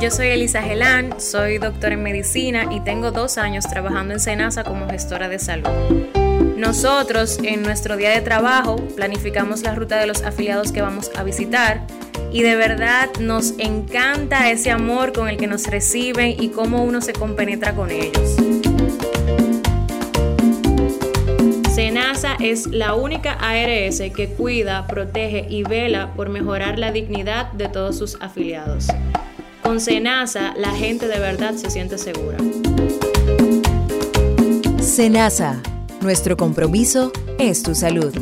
Yo soy Elisa Gelán, soy doctora en medicina y tengo dos años trabajando en Senasa como gestora de salud. Nosotros en nuestro día de trabajo planificamos la ruta de los afiliados que vamos a visitar y de verdad nos encanta ese amor con el que nos reciben y cómo uno se compenetra con ellos. SENASA es la única ARS que cuida, protege y vela por mejorar la dignidad de todos sus afiliados. Con SENASA, la gente de verdad se siente segura. SENASA, nuestro compromiso es tu salud.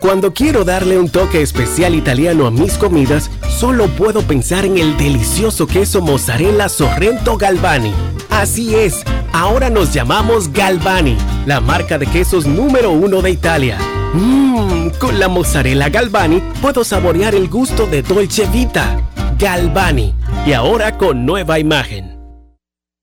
Cuando quiero darle un toque especial italiano a mis comidas, solo puedo pensar en el delicioso queso mozzarella Sorrento Galvani. Así es, ahora nos llamamos Galvani, la marca de quesos número uno de Italia. Mmm, con la mozzarella Galvani puedo saborear el gusto de Dolce Vita. Galvani, y ahora con nueva imagen.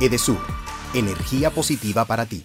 Edesur, energía positiva para ti.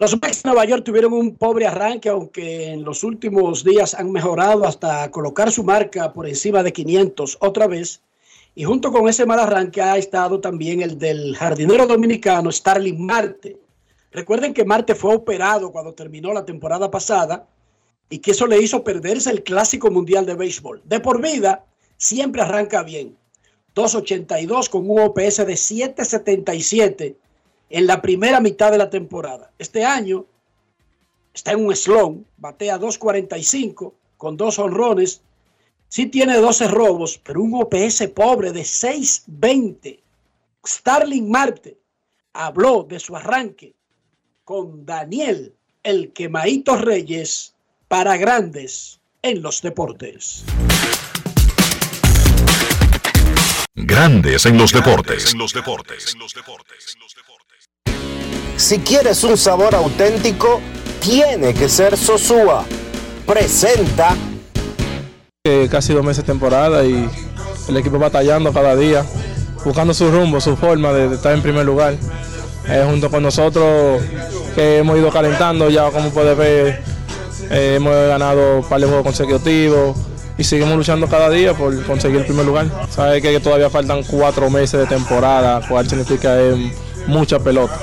Mets de Nueva York tuvieron un pobre arranque, aunque en los últimos días han mejorado hasta colocar su marca por encima de 500 otra vez. Y junto con ese mal arranque ha estado también el del jardinero dominicano Starling Marte. Recuerden que Marte fue operado cuando terminó la temporada pasada y que eso le hizo perderse el Clásico Mundial de Béisbol. De por vida, siempre arranca bien. 2.82 con un OPS de 7.77 en la primera mitad de la temporada. Este año está en un slump, batea 2.45 con dos honrones. Sí tiene 12 robos, pero un OPS pobre de 6.20. Starling Marte habló de su arranque con Daniel, el quemaito Reyes, para grandes en los deportes. Grandes en los deportes. En los deportes. Si quieres un sabor auténtico, tiene que ser Sosúa. Presenta. casi dos meses de temporada y el equipo batallando cada día, buscando su rumbo, su forma de, estar en primer lugar. Eh, junto con nosotros que hemos ido calentando, ya como puedes ver, eh, hemos ganado un par de juegos consecutivos y seguimos luchando cada día por conseguir el primer lugar. Sabes que todavía faltan cuatro meses de temporada, cual significa mucha pelota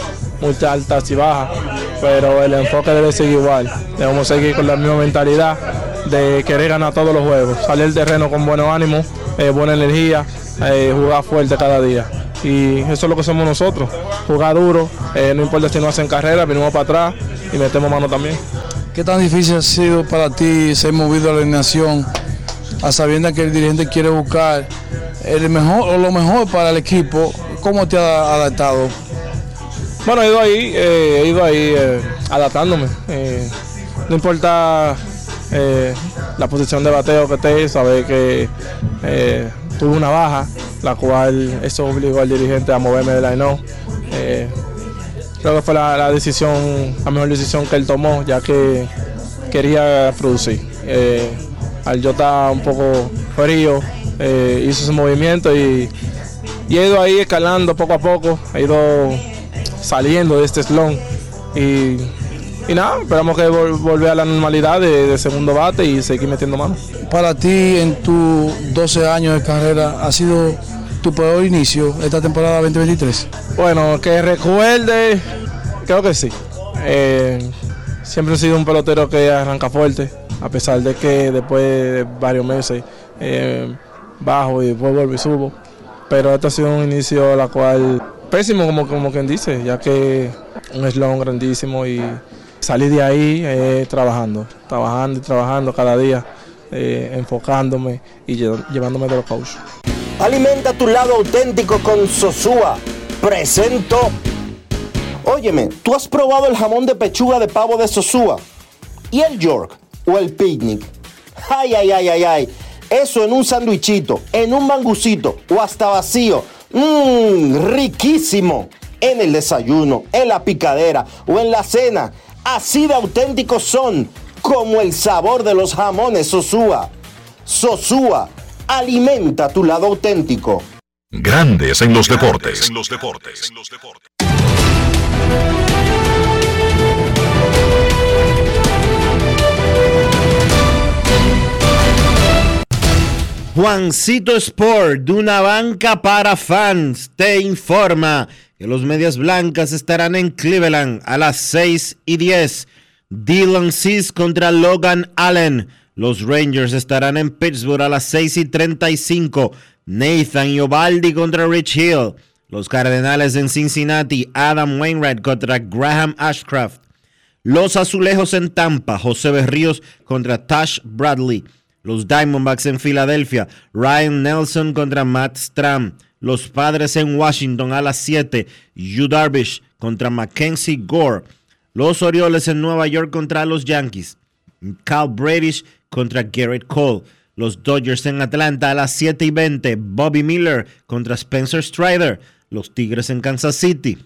muchas altas y bajas, pero el enfoque debe seguir igual. Debemos seguir con la misma mentalidad de querer ganar todos los juegos, salir del terreno con buenos ánimos, eh, buena energía, eh, jugar fuerte cada día. Y eso es lo que somos nosotros, jugar duro, eh, no importa si no hacen carrera, venimos para atrás y metemos mano también. ¿Qué tan difícil ha sido para ti ser movido a la alineación a sabiendo que el dirigente quiere buscar el mejor lo mejor para el equipo? ¿Cómo te ha adaptado? Bueno, he ido ahí, eh, he ido ahí eh, adaptándome. Eh, no importa la posición de bateo que esté, saber que tuve una baja, la cual eso obligó al dirigente a moverme de la no. creo que fue la, decisión, la mejor decisión que él tomó, ya que quería producir. al yo estar un poco frío, hizo ese movimiento y he ido ahí escalando poco a poco, he ido saliendo de este slon. Y, y nada, esperamos que volver a la normalidad de, segundo bate y seguir metiendo manos. Para ti, en tus 12 años de carrera, ¿ha sido tu peor inicio esta temporada 2023? Bueno, que recuerde, creo que sí. Eh, siempre he sido un pelotero que arranca fuerte, a pesar de que después de varios meses eh, bajo y después vuelvo y subo. Pero este ha sido un inicio la cual pésimo, como, como quien dice, ya que un eslón grandísimo y salí de ahí eh, trabajando, trabajando y trabajando cada día, eh, enfocándome y llevándome de los coaches. Alimenta tu lado auténtico con Sosúa. Presento. Óyeme, ¿tú has probado el jamón de pechuga de pavo de Sosúa? ¿Y el York o el picnic? Ay, ay, ay, ay, ay. Eso en un sandwichito, en un mangucito o hasta vacío Mmm, riquísimo. En el desayuno, en la picadera o en la cena. Así de auténticos son como el sabor de los jamones Sosúa. Sosúa, alimenta tu lado auténtico. Grandes en los deportes. En los deportes. Juancito Sport, de una banca para fans, te informa que los Medias Blancas estarán en Cleveland a las 6 y 10. Dylan Cis contra Logan Allen. Los Rangers estarán en Pittsburgh a las 6 y 35. Nathan Iovaldi contra Rich Hill. Los Cardenales en Cincinnati. Adam Wainwright contra Graham Ashcraft. Los Azulejos en Tampa. José Berríos contra Tash Bradley. Los Diamondbacks en Filadelfia. Ryan Nelson contra Matt Stram. Los Padres en Washington a las 7. Yu Darvish contra Mackenzie Gore. Los Orioles en Nueva York contra los Yankees. Cal Bradish contra Garrett Cole. Los Dodgers en Atlanta a las 7 y 20. Bobby Miller contra Spencer Strider. Los Tigres en Kansas City.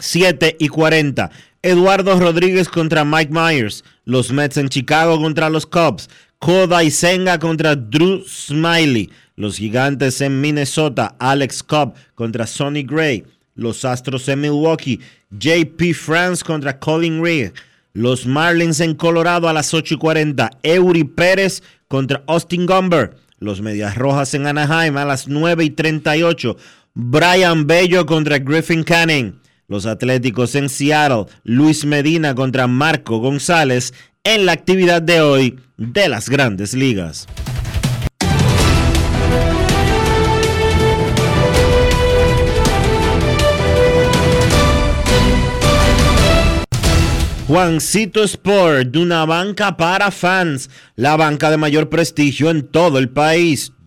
7 y 40. Eduardo Rodríguez contra Mike Myers. Los Mets en Chicago contra los Cubs. Koda Senga contra Drew Smiley. Los Gigantes en Minnesota. Alex Cobb contra Sonny Gray. Los Astros en Milwaukee. JP France contra Colin Reed. Los Marlins en Colorado a las 8 y 40. Eury Pérez contra Austin Gumber. Los Medias Rojas en Anaheim a las 9 y 38. Brian Bello contra Griffin Canning. Los Atléticos en Seattle. Luis Medina contra Marco González en la actividad de hoy de las grandes ligas. Juancito Sport, de una banca para fans, la banca de mayor prestigio en todo el país.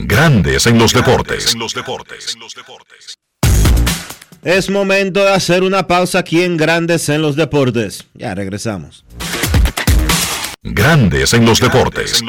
Grandes en los deportes. Es momento de hacer una pausa aquí en Grandes en los Deportes. Ya regresamos. Grandes en los deportes. En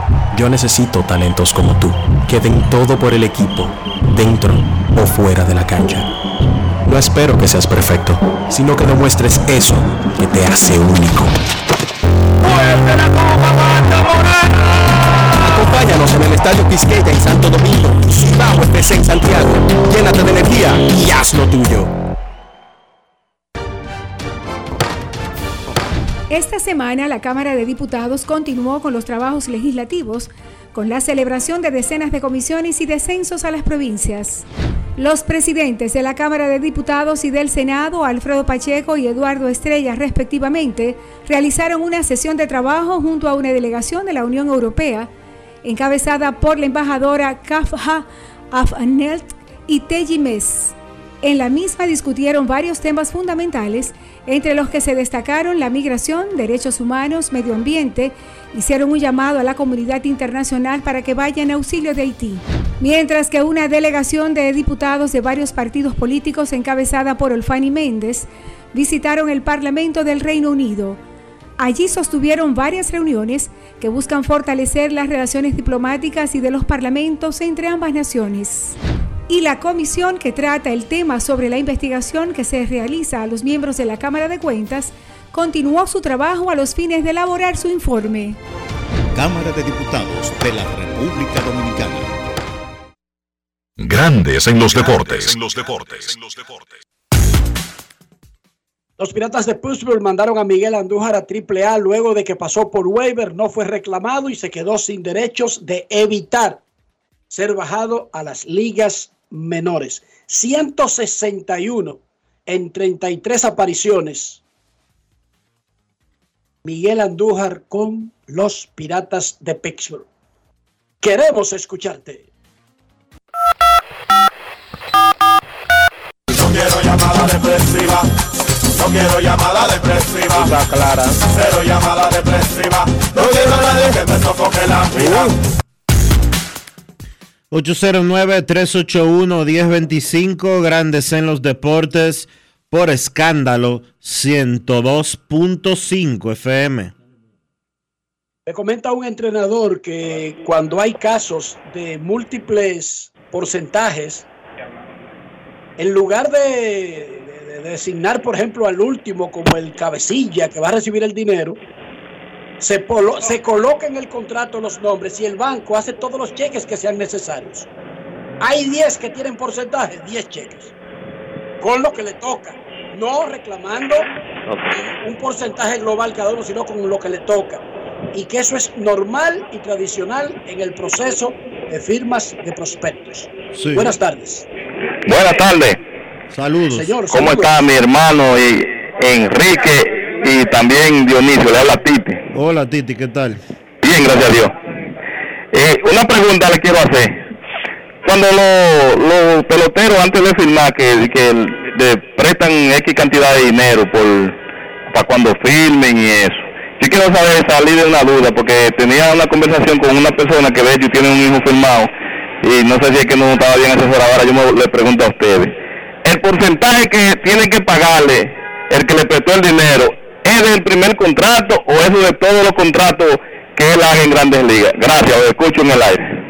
Yo necesito talentos como tú, que den todo por el equipo, dentro o fuera de la cancha. No espero que seas perfecto, sino que demuestres eso que te hace único. Acompáñanos en el Estadio Quisqueya en Santo Domingo, Bajo FC en Santiago. Llénate de energía y haz lo tuyo. Esta semana la Cámara de Diputados continuó con los trabajos legislativos con la celebración de decenas de comisiones y descensos a las provincias. Los presidentes de la Cámara de Diputados y del Senado, Alfredo Pacheco y Eduardo Estrella, respectivamente, realizaron una sesión de trabajo junto a una delegación de la Unión Europea, encabezada por la embajadora Kafha Afnelt y Teji. En la misma discutieron varios temas fundamentales, entre los que se destacaron la migración, derechos humanos, medio ambiente, hicieron un llamado a la comunidad internacional para que vaya en auxilio de Haití. Mientras que una delegación de diputados de varios partidos políticos encabezada por Olfani Méndez visitaron el Parlamento del Reino Unido. Allí sostuvieron varias reuniones que buscan fortalecer las relaciones diplomáticas y de los parlamentos entre ambas naciones y la comisión que trata el tema sobre la investigación que se realiza a los miembros de la Cámara de Cuentas continuó su trabajo a los fines de elaborar su informe. Cámara de Diputados de la República Dominicana. Grandes en los deportes. Los Piratas de Pittsburgh mandaron a Miguel Andújar a AAA luego de que pasó por waiver, no fue reclamado y se quedó sin derechos de evitar ser bajado a las ligas menores. 161 en 33 apariciones. Miguel Andújar con los Piratas de Pittsburgh. Queremos escucharte. No quiero llamada depresiva. No quiero llamada depresiva. Está clara. Cero llamada depresiva. No quiero a nadie que me sofoque la vida. 809-381-1025, Grandes en los Deportes, por escándalo 102.5 FM. Me comenta un entrenador que cuando hay casos de múltiples porcentajes, en lugar de, de- de designar, por ejemplo, al último como el cabecilla que va a recibir el dinero, Se, polo- se coloca en el contrato los nombres y el banco hace todos los cheques que sean necesarios. Hay 10 que tienen porcentaje, 10 cheques. Con lo que le toca. No reclamando eh, un porcentaje global cada uno, sino con lo que le toca. Y que eso es normal y tradicional en el proceso de firmas de prospectos. Sí. Buenas tardes. Buenas tardes. Saludos. Señor, ¿Cómo saludos. está mi hermano y Enrique y también Dionisio? Le habla Titi. Hola Titi, ¿qué tal? Bien, gracias a Dios. Eh, una pregunta le quiero hacer. Cuando los los peloteros antes de firmar que, que le prestan X cantidad de dinero por para cuando firmen y eso. Yo quiero saber, salir de una duda, porque tenía una conversación con una persona que de hecho tiene un hijo firmado y no sé si es que no estaba bien asesorado. Ahora yo me, le pregunto a ustedes. El porcentaje que tiene que pagarle el que le prestó el dinero, ¿es del primer contrato o es de todos los contratos que él haga en grandes ligas? Gracias, lo escucho en el aire.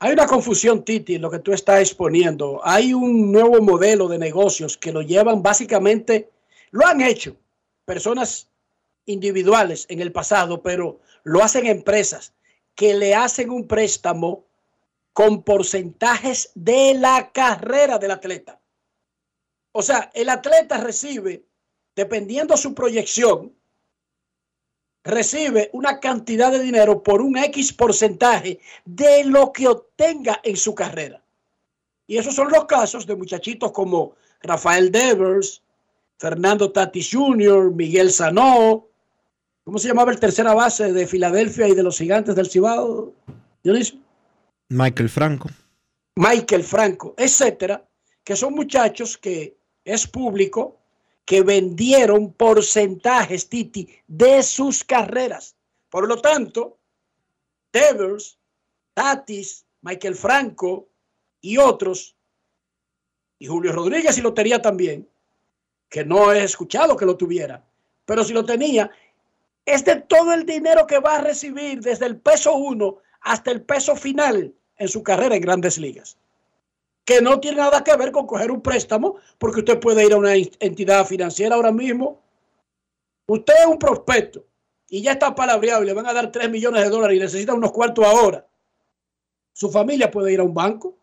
Hay una confusión, Titi, en lo que tú estás exponiendo. Hay un nuevo modelo de negocios que lo llevan básicamente, lo han hecho personas individuales en el pasado, pero lo hacen empresas que le hacen un préstamo con porcentajes de la carrera del atleta. O sea, el atleta recibe, dependiendo su proyección, recibe una cantidad de dinero por un X porcentaje de lo que obtenga en su carrera. Y esos son los casos de muchachitos como Rafael Devers, Fernando Tatis Jr., Miguel Sanó, ¿cómo se llamaba el tercera base de Filadelfia y de los gigantes del Cibao? Dionisio? Michael Franco. Michael Franco, etcétera, que son muchachos que es público, que vendieron porcentajes, Titi, de sus carreras. Por lo tanto, Devers, Tatis, Michael Franco y otros, y Julio Rodríguez y lo tenía también, que no he escuchado que lo tuviera, pero si lo tenía, es de todo el dinero que va a recibir desde el peso 1 hasta el peso final en su carrera en grandes ligas. Que no tiene nada que ver con coger un préstamo, porque usted puede ir a una entidad financiera ahora mismo. Usted es un prospecto y ya está palabreado y le van a dar 3 millones de dólares y necesita unos cuartos ahora. Su familia puede ir a un banco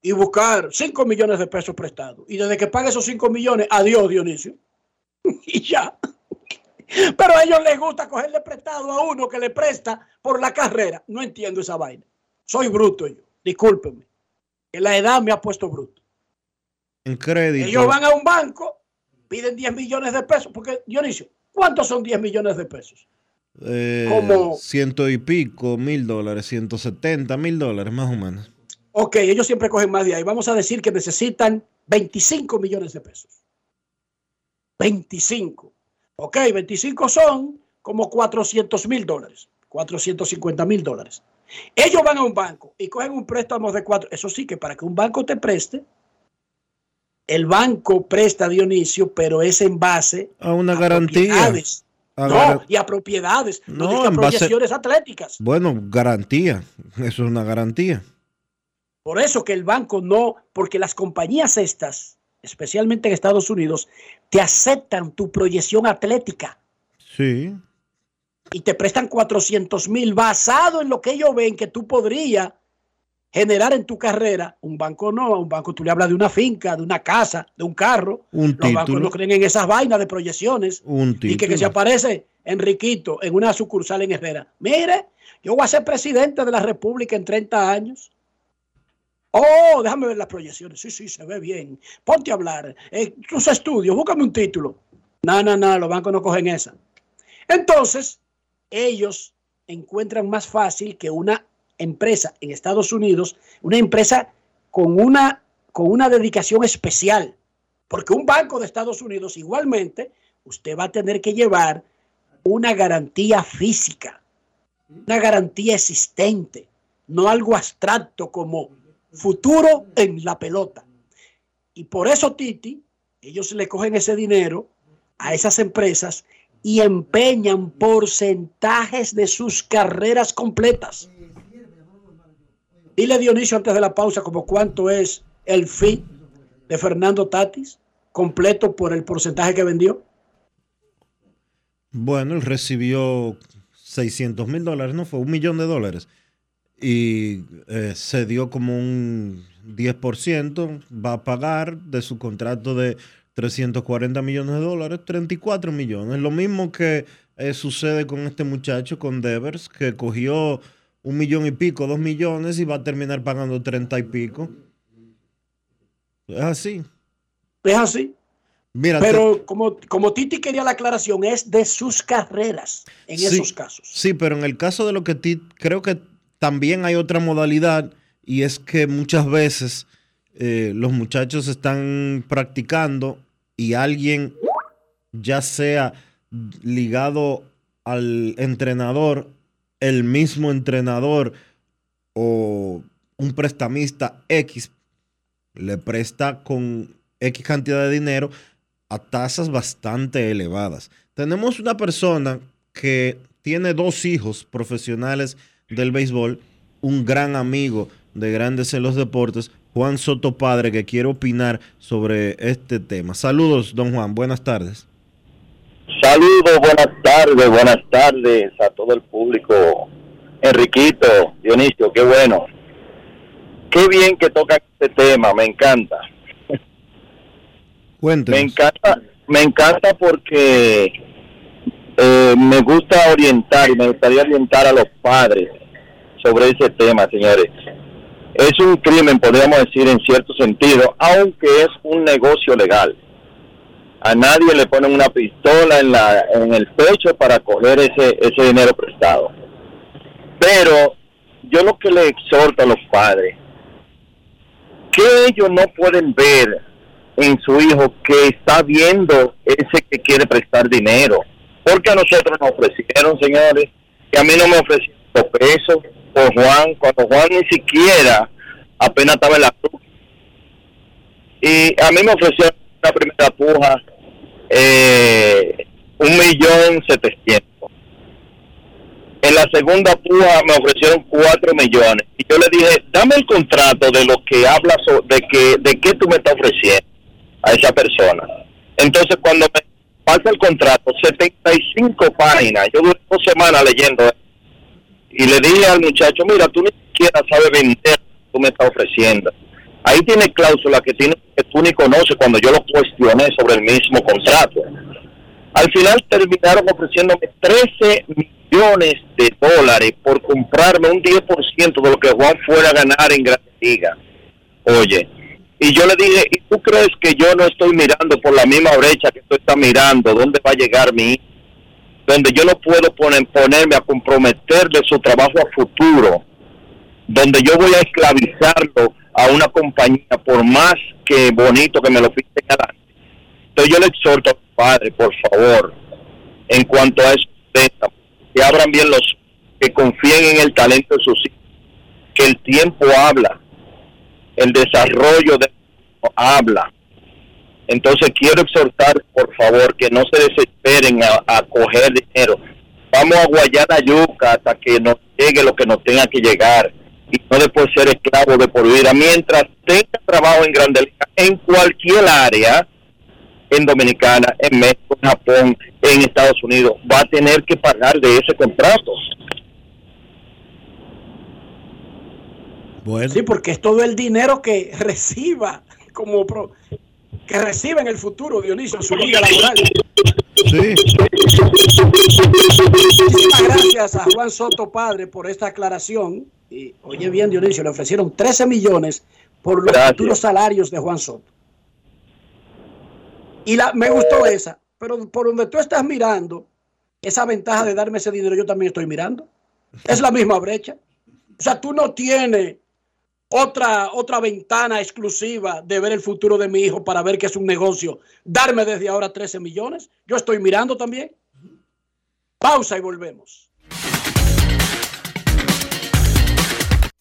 y buscar 5 millones de pesos prestados. Y desde que pague esos 5 millones, adiós Dionisio. y ya. Pero a ellos les gusta cogerle prestado a uno que le presta por la carrera. No entiendo esa vaina. Soy bruto yo. Discúlpenme. La edad me ha puesto bruto. En crédito. Ellos van a un banco, piden 10 millones de pesos. Porque, Dionisio, ¿cuántos son 10 millones de pesos? eh, como- ciento y pico mil dólares, 170 mil dólares más o menos. Ok, ellos siempre cogen más de ahí. Vamos a decir que necesitan 25 millones de pesos. 25. Ok, 25 son como 400 mil dólares. 450 mil dólares. Ellos van a un banco y cogen un préstamo de cuatro. Eso sí, que para que un banco te preste, el banco presta Dionisio, pero es en base A una garantía. propiedades. A No, gar- y a propiedades, no, No, en base- proyecciones atléticas. Bueno, garantía. Eso es una garantía. Por eso que el banco no, porque las compañías estas, especialmente en Estados Unidos, te aceptan tu proyección atlética Sí. Y te prestan 400 mil basado en lo que ellos ven que tú podrías generar en tu carrera. Un banco no, a un banco tú le hablas de una finca, de una casa, de un carro. Un Los bancos no creen en esas vainas de proyecciones. Un Y que, que se aparece Enriquito en una sucursal en Herrera. Mire, yo voy a ser presidente de la República en 30 años. Oh, déjame ver las proyecciones. Sí, sí, se ve bien. Ponte a hablar. Eh, tus estudios, búscame un título. No, no, no, los bancos no cogen esa. Entonces, ellos encuentran más fácil que una empresa en Estados Unidos, una empresa con una, con una dedicación especial. Porque un banco de Estados Unidos igualmente, usted va a tener que llevar una garantía física, una garantía existente, no algo abstracto como futuro en la pelota. Y por eso, Titi, ellos le cogen ese dinero a esas empresas y empeñan porcentajes de sus carreras completas. Dile Dionisio antes de la pausa como cuánto es el fee de Fernando Tatis completo por el porcentaje que vendió. Bueno, él recibió 600 mil dólares, no fue un millón de dólares. Y eh, se dio como un 10%, va a pagar de su contrato de 340 millones de dólares, 34 millones. Lo mismo que eh, sucede con este muchacho, con Devers, que cogió un millón y pico, dos millones y va a terminar pagando 30 y pico. Es así. Es así. Mira, pero como, como Titi quería la aclaración, es de sus carreras en Sí, esos casos. Sí, pero en el caso de lo que ti, creo que también hay otra modalidad y es que muchas veces eh, los muchachos están practicando y alguien, ya sea ligado al entrenador, el mismo entrenador o un prestamista X, le presta con X cantidad de dinero a tasas bastante elevadas. Tenemos una persona que tiene dos hijos profesionales del béisbol, un gran amigo de Grandes en los Deportes, Juan Soto Padre, que quiere opinar sobre este tema. Saludos, don Juan, buenas tardes. Saludos, buenas tardes, buenas tardes a todo el público. Enriquito, Dionisio, qué bueno. Qué bien que toca este tema, me encanta. Me encanta, me encanta porque eh, me gusta orientar y me gustaría orientar a los padres sobre ese tema, señores. Es un crimen, podríamos decir, en cierto sentido, aunque es un negocio legal. A nadie le ponen una pistola en, la, en el pecho para coger ese, ese dinero prestado. Pero yo lo que le exhorto a los padres, que ellos no pueden ver en su hijo que está viendo ese que quiere prestar dinero. Porque a nosotros nos ofrecieron, señores, que a mí no me ofrecieron dos pesos por Juan, cuando Juan ni siquiera apenas estaba en la cruz. Y a mí me ofrecieron la primera puja eh, un millón setecientos. En la segunda puja me ofrecieron cuatro millones. Y yo le dije, dame el contrato de lo que hablas, de que de qué tú me estás ofreciendo a esa persona. Entonces, cuando me pasa el contrato, 75 páginas, yo duré dos semanas leyendo. Y le dije al muchacho, mira, tú ni siquiera sabes vender tú me estás ofreciendo. Ahí tiene cláusula que, tiene, que tú ni conoces cuando yo lo cuestioné sobre el mismo contrato. Al final terminaron ofreciéndome 13 millones de dólares por comprarme un 10% de lo que Juan fuera a ganar en Gran Liga. Oye, y yo le dije, ¿y tú crees que yo no estoy mirando por la misma brecha que tú estás mirando? ¿Dónde va a llegar mi hijo? Donde yo no puedo poner, ponerme a comprometer de su trabajo a futuro. Donde yo voy a esclavizarlo a una compañía por más que bonito que me lo piden adelante. Entonces yo le exhorto a los padres, por favor, en cuanto a eso, que abran bien los, que confíen en el talento de sus hijos, que el tiempo habla, el desarrollo de habla. Entonces quiero exhortar, por favor, que no se desesperen a, a coger dinero. Vamos a guayar la yuca hasta que nos llegue lo que nos tenga que llegar y no después ser esclavo de por vida. Mientras tenga trabajo en Grande Liga, en cualquier área, en Dominicana, en México, en Japón, en Estados Unidos, va a tener que pagar de ese contrato. Sí, porque es todo el dinero que reciba como pro- que reciba en el futuro Dionisio en su vida laboral. Sí. Muchísimas gracias a Juan Soto Padre por esta aclaración. Y, oye bien, Dionisio, le ofrecieron 13 millones por los Gracias. futuros salarios de Juan Soto. Y la, me gustó esa, pero por donde tú estás mirando, esa ventaja de darme ese dinero, yo también estoy mirando. Es la misma brecha. O sea, tú no tienes otra, otra ventana exclusiva de ver el futuro de mi hijo para ver que es un negocio. Darme desde ahora 13 millones. Yo estoy mirando también. Pausa y volvemos.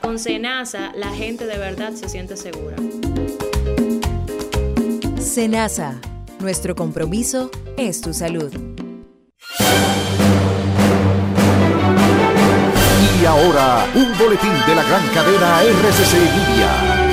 Con Senasa, la gente de verdad se siente segura. Senasa, nuestro compromiso es tu salud. Y ahora, un boletín de la gran cadena RCC Media.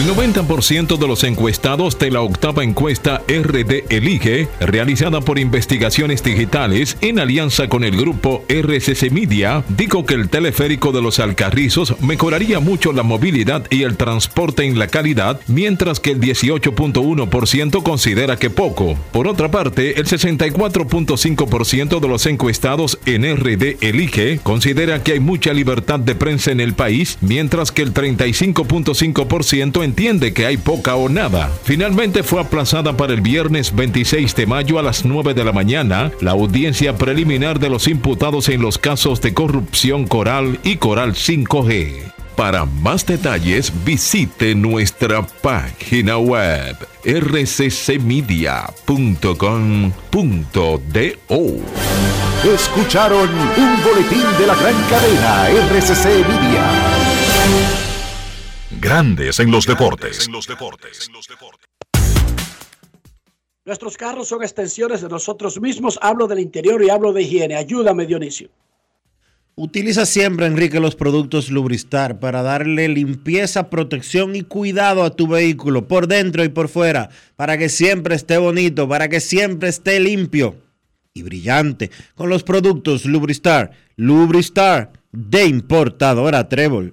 El 90% de los encuestados de la octava encuesta RD Elige, realizada por Investigaciones Digitales en alianza con el grupo RCC Media, dijo que el teleférico de los Alcarrizos mejoraría mucho la movilidad y el transporte en la calidad, mientras que el 18.1% considera que poco. Por otra parte, el 64.5% de los encuestados en RD Elige considera que hay mucha libertad de prensa en el país, mientras que el 35.5% entiende que hay poca o nada. Finalmente fue aplazada para el viernes 26 de mayo a las 9 de la mañana la audiencia preliminar de los imputados en los casos de corrupción Coral y Coral 5G. Para más detalles visite nuestra página web rccmedia.com.do. Escucharon un boletín de la gran cadena RCC Media. Grandes en los deportes. Nuestros carros son extensiones de nosotros mismos. Hablo del interior y hablo de higiene. Ayúdame, Dionisio. Utiliza siempre, Enrique, los productos Lubristar para darle limpieza, protección y cuidado a tu vehículo por dentro y por fuera, para que siempre esté bonito, para que siempre esté limpio y brillante. Con los productos Lubristar, Lubristar de importadora Trébol.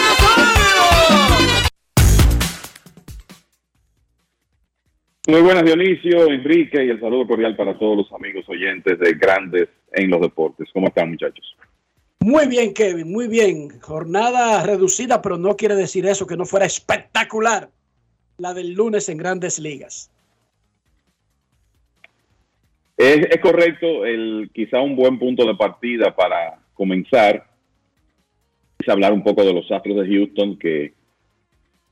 Muy buenas Dionisio, Enrique y el saludo cordial para todos los amigos oyentes de Grandes en los Deportes. ¿Cómo están muchachos? Muy bien, Kevin, muy bien. Jornada reducida, pero no quiere decir eso, que no fuera espectacular la del lunes en grandes ligas. Es, es correcto, el, quizá un buen punto de partida para comenzar es hablar un poco de los Astros de Houston que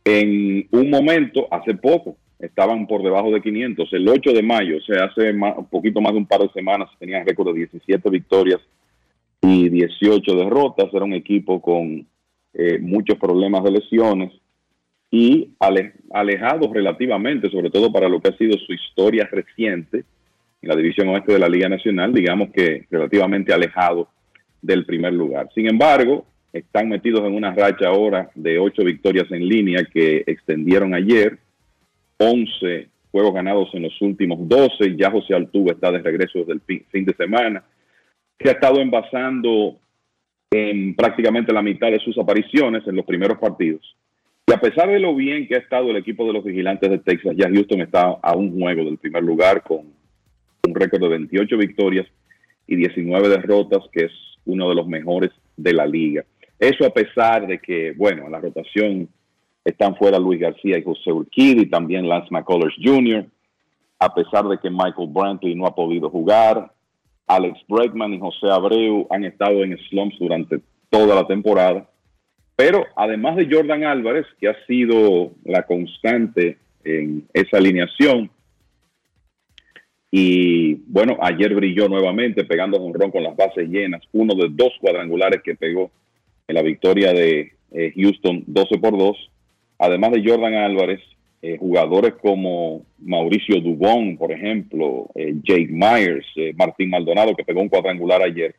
en un momento, hace poco, estaban por debajo de 500. El 8 de mayo, o sea, hace más, un poquito más de un par de semanas, tenían récord de 17 victorias y 18 derrotas. Era un equipo con eh, muchos problemas de lesiones y ale, alejado relativamente, sobre todo para lo que ha sido su historia reciente en la división oeste de la Liga Nacional, digamos que relativamente alejado del primer lugar. Sin embargo, están metidos en una racha ahora de ocho victorias en línea que extendieron ayer 11 juegos ganados en los últimos 12. Ya José Altuve está de regreso desde el fin de semana. Que ha estado envasando en prácticamente la mitad de sus apariciones en los primeros partidos. Y a pesar de lo bien que ha estado el equipo de los vigilantes de Texas, ya Houston está a un juego del primer lugar con un récord de 28 victorias y 19 derrotas, que es uno de los mejores de la liga. Eso a pesar de que, bueno, la rotación están fuera Luis García y José Urquidi, también Lance McCullers Jr., a pesar de que Michael Brantley no ha podido jugar. Alex Bregman y José Abreu han estado en slumps durante toda la temporada. Pero además de Jordan Álvarez, que ha sido la constante en esa alineación, y bueno, ayer brilló nuevamente pegando un ron con las bases llenas, uno de dos cuadrangulares que pegó en la victoria de eh, Houston 12 por 2 además de Jordan Álvarez, eh, jugadores como Mauricio Dubón, por ejemplo, eh, Jake Myers, eh, Martín Maldonado, que pegó un cuadrangular ayer,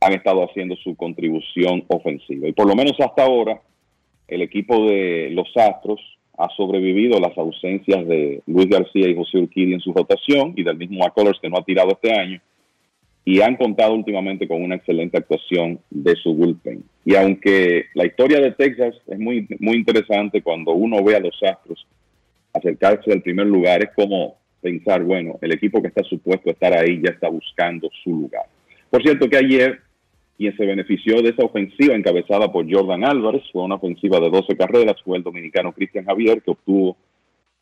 han estado haciendo su contribución ofensiva. Y por lo menos hasta ahora, el equipo de los Astros ha sobrevivido las ausencias de Luis García y José Urquidi en su rotación y del mismo McCullers que no ha tirado este año y han contado últimamente con una excelente actuación de su bullpen. Y aunque la historia de Texas es muy, muy interesante cuando uno ve a los Astros acercarse al primer lugar, es como pensar, bueno, el equipo que está supuesto a estar ahí ya está buscando su lugar. Por cierto que ayer quien se benefició de esa ofensiva encabezada por Jordan Álvarez fue una ofensiva de 12 carreras, fue el dominicano Cristian Javier que obtuvo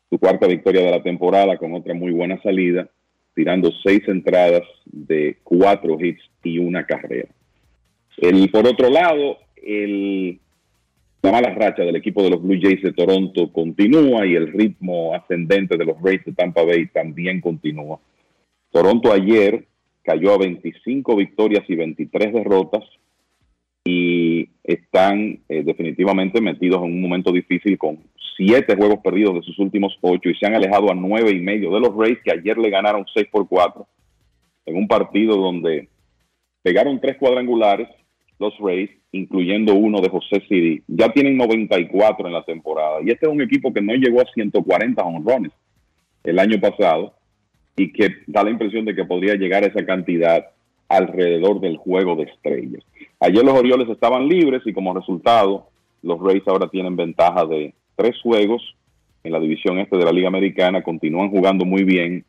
su cuarta victoria de la temporada con otra muy buena salida tirando seis entradas de cuatro hits y una carrera. El, por otro lado, el, la mala racha del equipo de los Blue Jays de Toronto continúa y el ritmo ascendente de los Rays de Tampa Bay también continúa. Toronto ayer cayó a 25 victorias y 23 derrotas y están eh, definitivamente metidos en un momento difícil con siete juegos perdidos de sus últimos ocho y se han alejado a nueve y medio de los Rays que ayer le ganaron seis por cuatro en un partido donde pegaron tres cuadrangulares los Rays, incluyendo uno de José Siri. Ya tienen 94 en la temporada y este es un equipo que no llegó a 140 honrones el año pasado y que da la impresión de que podría llegar a esa cantidad alrededor del juego de estrellas. Ayer los Orioles estaban libres y como resultado los Rays ahora tienen ventaja de tres juegos en la división este de la Liga Americana, continúan jugando muy bien,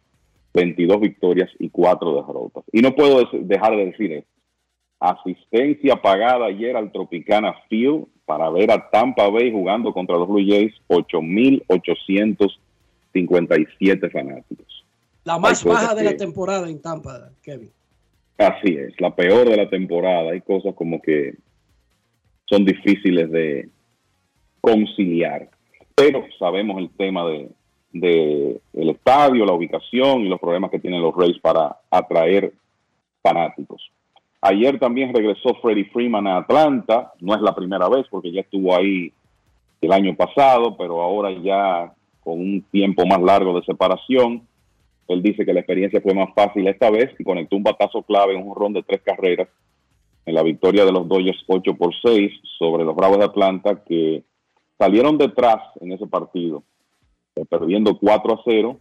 22 victorias y 4 derrotas. Y no puedo dejar de decir esto. Asistencia pagada ayer al Tropicana Field para ver a Tampa Bay jugando contra los Blue Jays, 8.857 fanáticos. La más baja de la temporada en Tampa, Kevin. Así es, la peor de la temporada. Hay cosas como que son difíciles de conciliar. Pero sabemos el tema de, el estadio, la ubicación y los problemas que tienen los Rays para atraer fanáticos. Ayer también regresó Freddie Freeman a Atlanta. No es la primera vez porque ya estuvo ahí el año pasado, pero ahora ya con un tiempo más largo de separación él dice que la experiencia fue más fácil esta vez y conectó un batazo clave en un ron de tres carreras en la victoria de los Dodgers 8 por 6 sobre los Bravos de Atlanta que salieron detrás en ese partido, eh, perdiendo 4 a 0.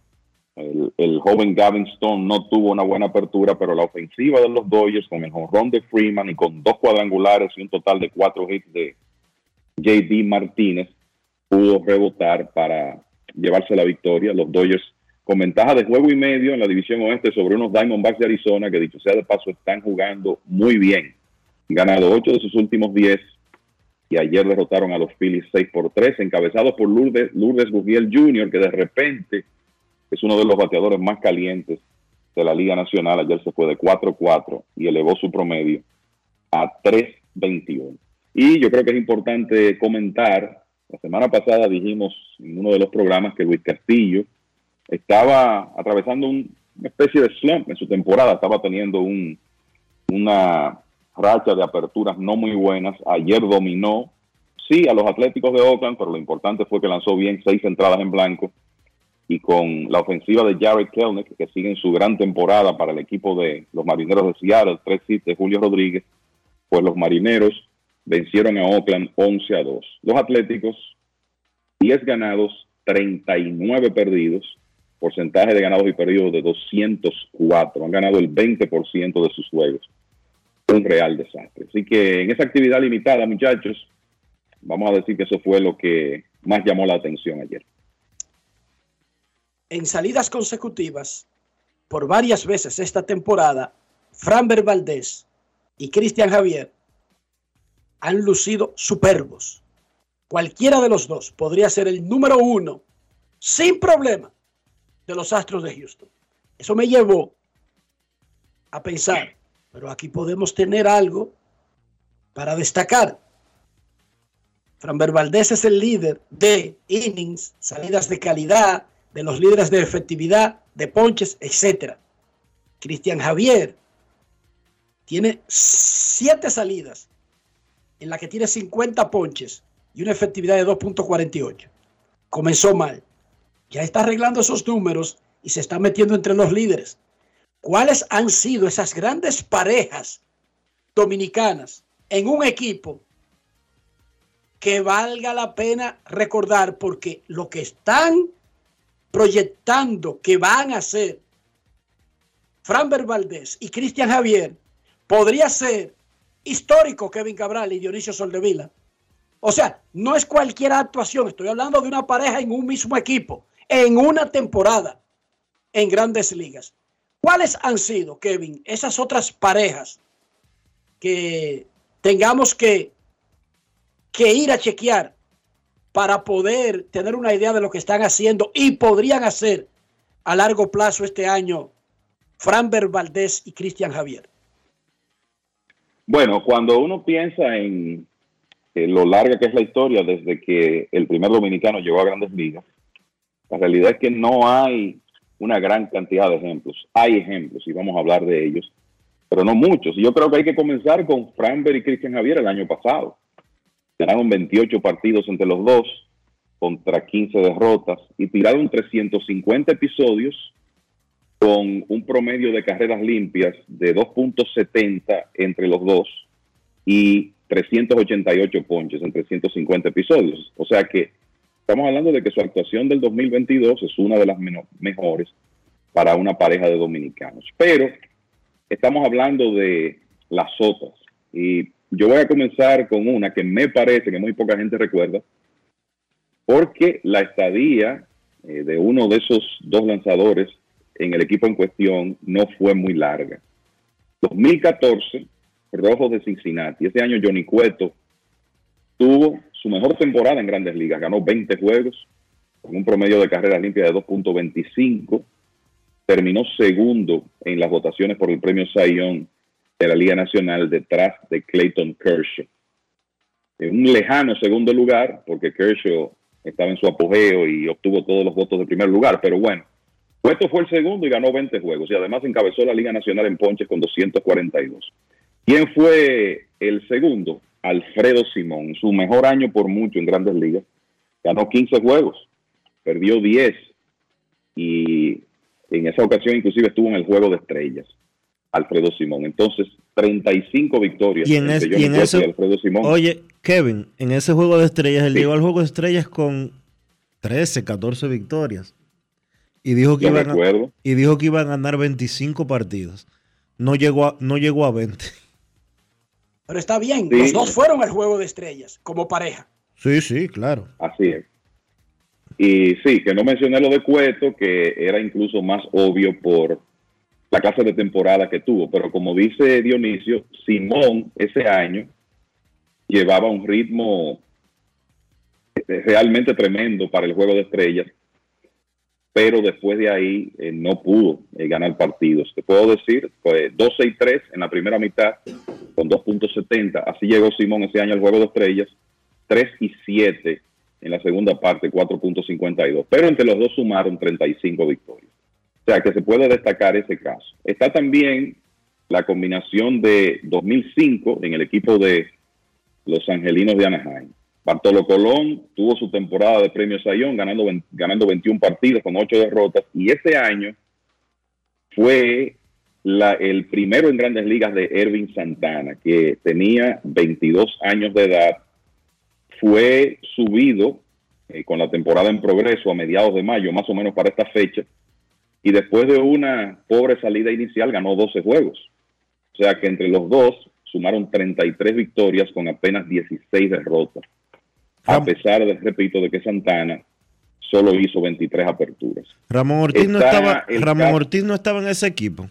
El, joven Gavin Stone no tuvo una buena apertura, pero la ofensiva de los Dodgers con el ron de Freeman y con dos cuadrangulares y un total de cuatro hits de JD Martínez pudo rebotar para llevarse la victoria. Los Dodgers con ventaja de juego y medio en la división oeste sobre unos Diamondbacks de Arizona que dicho sea de paso están jugando muy bien. Ganado 8 de sus últimos 10 y ayer derrotaron a los Phillies 6 por 3, encabezados por Lourdes, Lourdes Jr., que de repente es uno de los bateadores más calientes de la Liga Nacional. Ayer se fue de 4-4 y elevó su promedio a 3-21. Y yo creo que es importante comentar, la semana pasada dijimos en uno de los programas que Luis Castillo estaba atravesando una especie de slump en su temporada, estaba teniendo un, una racha de aperturas no muy buenas. Ayer dominó, sí, a los Atléticos de Oakland, pero lo importante fue que lanzó bien seis entradas en blanco y con la ofensiva de Jared Kelnick, que sigue en su gran temporada para el equipo de los Marineros de Seattle, tres hits de Julio Rodríguez, pues los Marineros vencieron a Oakland 11 a 2. Los Atléticos, 10 ganados, 39 perdidos, porcentaje de ganados y perdidos de 204. Han ganado el 20% de sus juegos. Un real desastre. Así que en esa actividad limitada, muchachos, vamos a decir que eso fue lo que más llamó la atención ayer. En salidas consecutivas, por varias veces esta temporada, Franber Valdés y Cristian Javier han lucido superbos. Cualquiera de los dos podría ser el número uno sin problema de los Astros de Houston. Eso me llevó a pensar, pero aquí podemos tener algo para destacar. Framber Valdés es el líder de innings, salidas de calidad, de los líderes de efectividad, de ponches, etc. Cristian Javier tiene siete salidas en la que tiene 50 ponches y una efectividad de 2.48. Comenzó mal ya está arreglando esos números y se está metiendo entre los líderes. ¿Cuáles han sido esas grandes parejas dominicanas en un equipo que valga la pena recordar porque lo que están proyectando que van a hacer Franber Valdés y Cristian Javier podría ser histórico Kevin Cabral y Dionisio Soldevila. O sea, no es cualquier actuación, estoy hablando de una pareja en un mismo equipo, en una temporada, en grandes ligas. ¿Cuáles han sido, Kevin, esas otras parejas que tengamos que, que ir a chequear para poder tener una idea de lo que están haciendo y podrían hacer a largo plazo este año Franber Valdés y Cristian Javier? Bueno, cuando uno piensa en lo larga que es la historia desde que el primer dominicano llegó a grandes ligas, la realidad es que no hay una gran cantidad de ejemplos. Hay ejemplos y vamos a hablar de ellos, pero no muchos. Y yo creo que hay que comenzar con Franber y Cristian Javier el año pasado. Ganaron 28 partidos entre los dos contra 15 derrotas y tiraron 350 episodios con un promedio de carreras limpias de 2.70 entre los dos y 388 ponches en 350 episodios. O sea que estamos hablando de que su actuación del 2022 es una de las mejores para una pareja de dominicanos. Pero estamos hablando de las otras. Y yo voy a comenzar con una que me parece que muy poca gente recuerda, porque la estadía eh, de uno de esos dos lanzadores en el equipo en cuestión no fue muy larga. 2014, Rojos de Cincinnati. Ese año Johnny Cueto tuvo su mejor temporada en grandes ligas. Ganó 20 juegos con un promedio de carrera limpia de 2.25. Terminó segundo en las votaciones por el premio Sayón de la Liga Nacional detrás de Clayton Kershaw. En un lejano segundo lugar, porque Kershaw estaba en su apogeo y obtuvo todos los votos de primer lugar, pero bueno, Cueto fue el segundo y ganó 20 juegos y además encabezó la Liga Nacional en ponches con 242. ¿Quién fue el segundo? Alfredo Simón, su mejor año por mucho en grandes ligas. Ganó 15 juegos, perdió 10 y en esa ocasión inclusive estuvo en el juego de estrellas. Alfredo Simón. Entonces, 35 victorias. Y en, ese, Alfredo Simón. Oye, Kevin, en ese juego de estrellas, él llegó al juego de estrellas con 13, 14 victorias. Y dijo, que iban a, y dijo que iban a ganar 25 partidos. No llegó a, no llegó a 20. Pero está bien, los dos fueron al juego de estrellas como pareja. Sí, sí, claro. Así es. Y sí, que no mencioné lo de Cueto, que era incluso más obvio por la clase de temporada que tuvo. Pero como dice Dionisio, Simón ese año llevaba un ritmo realmente tremendo para el juego de estrellas pero después de ahí eh, no pudo eh, ganar partidos. Te puedo decir, pues 12 y 3 en la primera mitad con 2.70. Así llegó Simón ese año al Juego de Estrellas. 3 y 7 en la segunda parte, 4.52. Pero entre los dos sumaron 35 victorias. O sea que se puede destacar ese caso. Está también la combinación de 2005 en el equipo de los Angelinos de Anaheim. Bartolo Colón tuvo su temporada de premio Sayón ganando, ganando 21 partidos con 8 derrotas y ese año fue el primero en grandes ligas de Ervin Santana, que tenía 22 años de edad, fue subido eh, con la temporada en progreso a mediados de mayo, más o menos para esta fecha, y después de una pobre salida inicial ganó 12 juegos. O sea que entre los dos sumaron 33 victorias con apenas 16 derrotas a pesar de, repito, de que Santana solo hizo 23 aperturas. Ramón Ortiz, no estaba, Ramón Ortiz no estaba en ese equipo.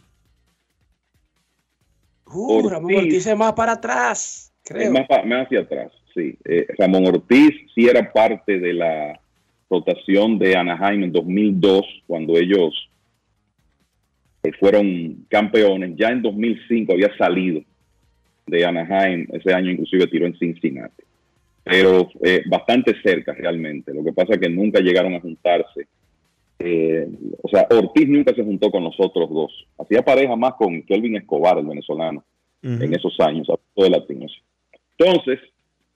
Uh, Ramón Ortiz es más para atrás, creo. Más, más, hacia atrás, sí. Eh, Ramón Ortiz sí era parte de la rotación de Anaheim en 2002, cuando ellos fueron campeones. Ya en 2005 había salido de Anaheim, ese año inclusive tiró en Cincinnati pero eh, bastante cerca realmente. Lo que pasa es que nunca llegaron a juntarse. Eh, o sea, Ortiz nunca se juntó con los otros dos. Hacía pareja más con Kelvin Escobar, el venezolano, en esos años, de latinos. Entonces,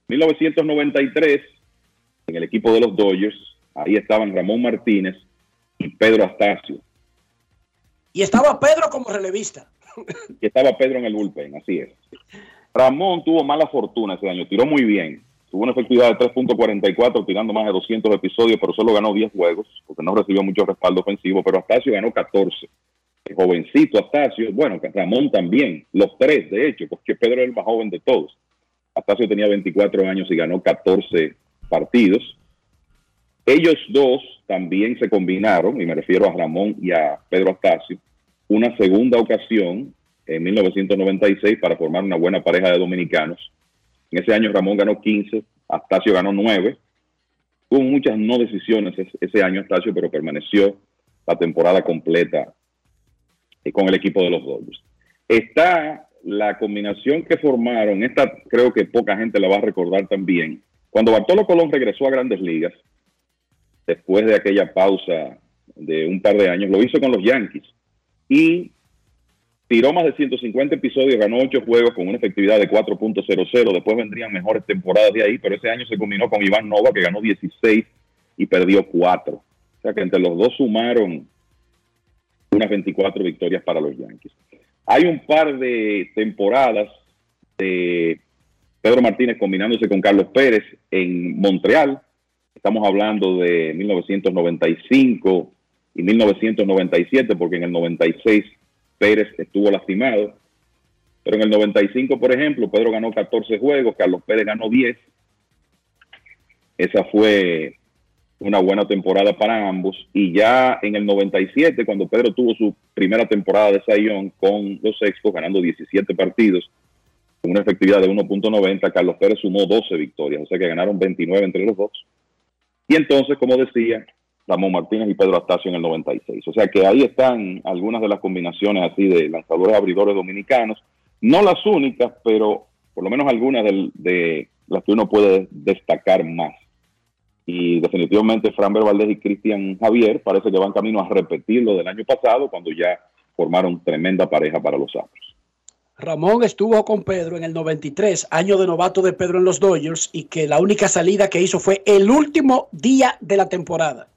1993, en el equipo de los Dodgers, ahí estaban Ramón Martínez y Pedro Astacio. Y estaba Pedro como relevista. Y estaba Pedro en el bullpen, así es. Ramón tuvo mala fortuna ese año, tiró muy bien, tuvo una efectividad de 3.44, tirando más de 200 episodios, pero solo ganó 10 juegos, porque no recibió mucho respaldo ofensivo, pero Astacio ganó 14. El jovencito Astacio, bueno, Ramón también, los tres, de hecho, porque Pedro era el más joven de todos. Astacio tenía 24 años y ganó 14 partidos. Ellos dos también se combinaron, y me refiero a Ramón y a Pedro Astacio, una segunda ocasión en 1996 para formar una buena pareja de dominicanos. En ese año Ramón ganó 15, Astacio ganó 9. Hubo muchas no decisiones ese año Astacio, pero permaneció la temporada completa con el equipo de los Dodgers. Está la combinación que formaron, esta creo que poca gente la va a recordar también. Cuando Bartolo Colón regresó a Grandes Ligas, después de aquella pausa de un par de años, lo hizo con los Yankees y tiró más de 150 episodios, ganó 8 juegos con una efectividad de 4.00. Después vendrían mejores temporadas de ahí, pero ese año se combinó con Iván Nova, que ganó 16 y perdió 4. O sea que entre los dos sumaron unas 24 victorias para los Yankees. Hay un par de temporadas de Pedro Martínez combinándose con Carlos Pérez en Montreal. Estamos hablando de 1995 y 1997, porque en el 96 Pérez estuvo lastimado. Pero en el 95, por ejemplo, Pedro ganó 14 juegos, Carlos Pérez ganó 10. Esa fue una buena temporada para ambos. Y ya en el 97, cuando Pedro tuvo su primera temporada de Sayón con los Expos, ganando 17 partidos, con una efectividad de 1.90, Carlos Pérez sumó 12 victorias, o sea que ganaron 29 entre los dos. Y entonces, como decía, Ramón Martínez y Pedro Astacio en el 96. O sea que ahí están algunas de las combinaciones así de lanzadores abridores dominicanos. No las únicas, pero por lo menos algunas de, las que uno puede destacar más. Y definitivamente Fran Valdez y Cristian Javier parece que van camino a repetir lo del año pasado cuando ya formaron tremenda pareja para los Astros. Ramón estuvo con Pedro en el 93, año de novato de Pedro en los Dodgers, y que la única salida que hizo fue el último día de la temporada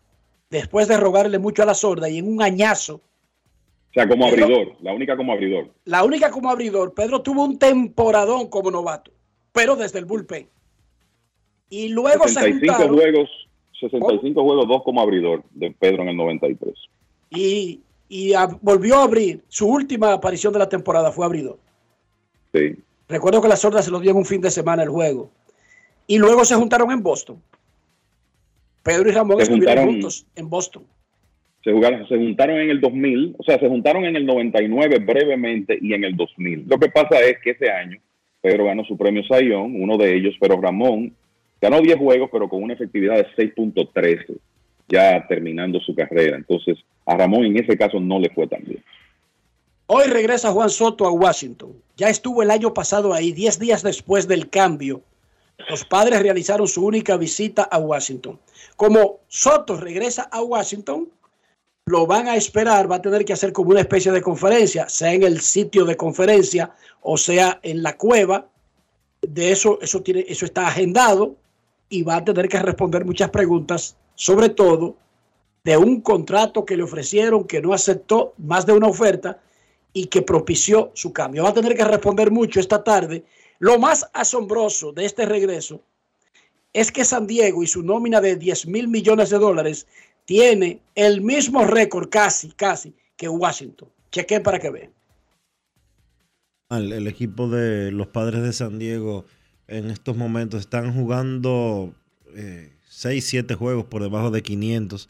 después de rogarle mucho a la sorda y en un añazo. O sea, como abridor, la única como abridor. La única como abridor. Pedro tuvo un temporadón como novato, pero desde el bullpen. Y luego 65 se juegos, 65 juegos, dos como abridor de Pedro en el 93. Y, y volvió a abrir. Su última aparición de la temporada fue abridor. Sí. Recuerdo que la sorda se lo dio en un fin de semana el juego. Y luego se juntaron en Boston. Pedro y Ramón estuvieron juntos en Boston. Se, jugaron, se juntaron en el 2000, o sea, se juntaron en el 99 brevemente y en el 2000. Lo que pasa es que ese año Pedro ganó su premio Sayón, uno de ellos, pero Ramón ganó 10 juegos, pero con una efectividad de 6.13, ya terminando su carrera. Entonces, a Ramón en ese caso no le fue tan bien. Hoy regresa Juan Soto a Washington. Ya estuvo el año pasado ahí, 10 días después del cambio. Los padres realizaron su única visita a Washington. Como Soto regresa a Washington, lo van a esperar, va a tener que hacer como una especie de conferencia, sea en el sitio de conferencia o sea en la cueva. De eso, eso, tiene, eso está agendado y va a tener que responder muchas preguntas, sobre todo de un contrato que le ofrecieron que no aceptó más de una oferta y que propició su cambio. Va a tener que responder mucho esta tarde. Lo más asombroso de este regreso es que San Diego y su nómina de 10 mil millones de dólares tiene el mismo récord casi, casi que Washington. Chequen para que vean. El, equipo de los padres de San Diego en estos momentos están jugando 6, 7 juegos por debajo de 500.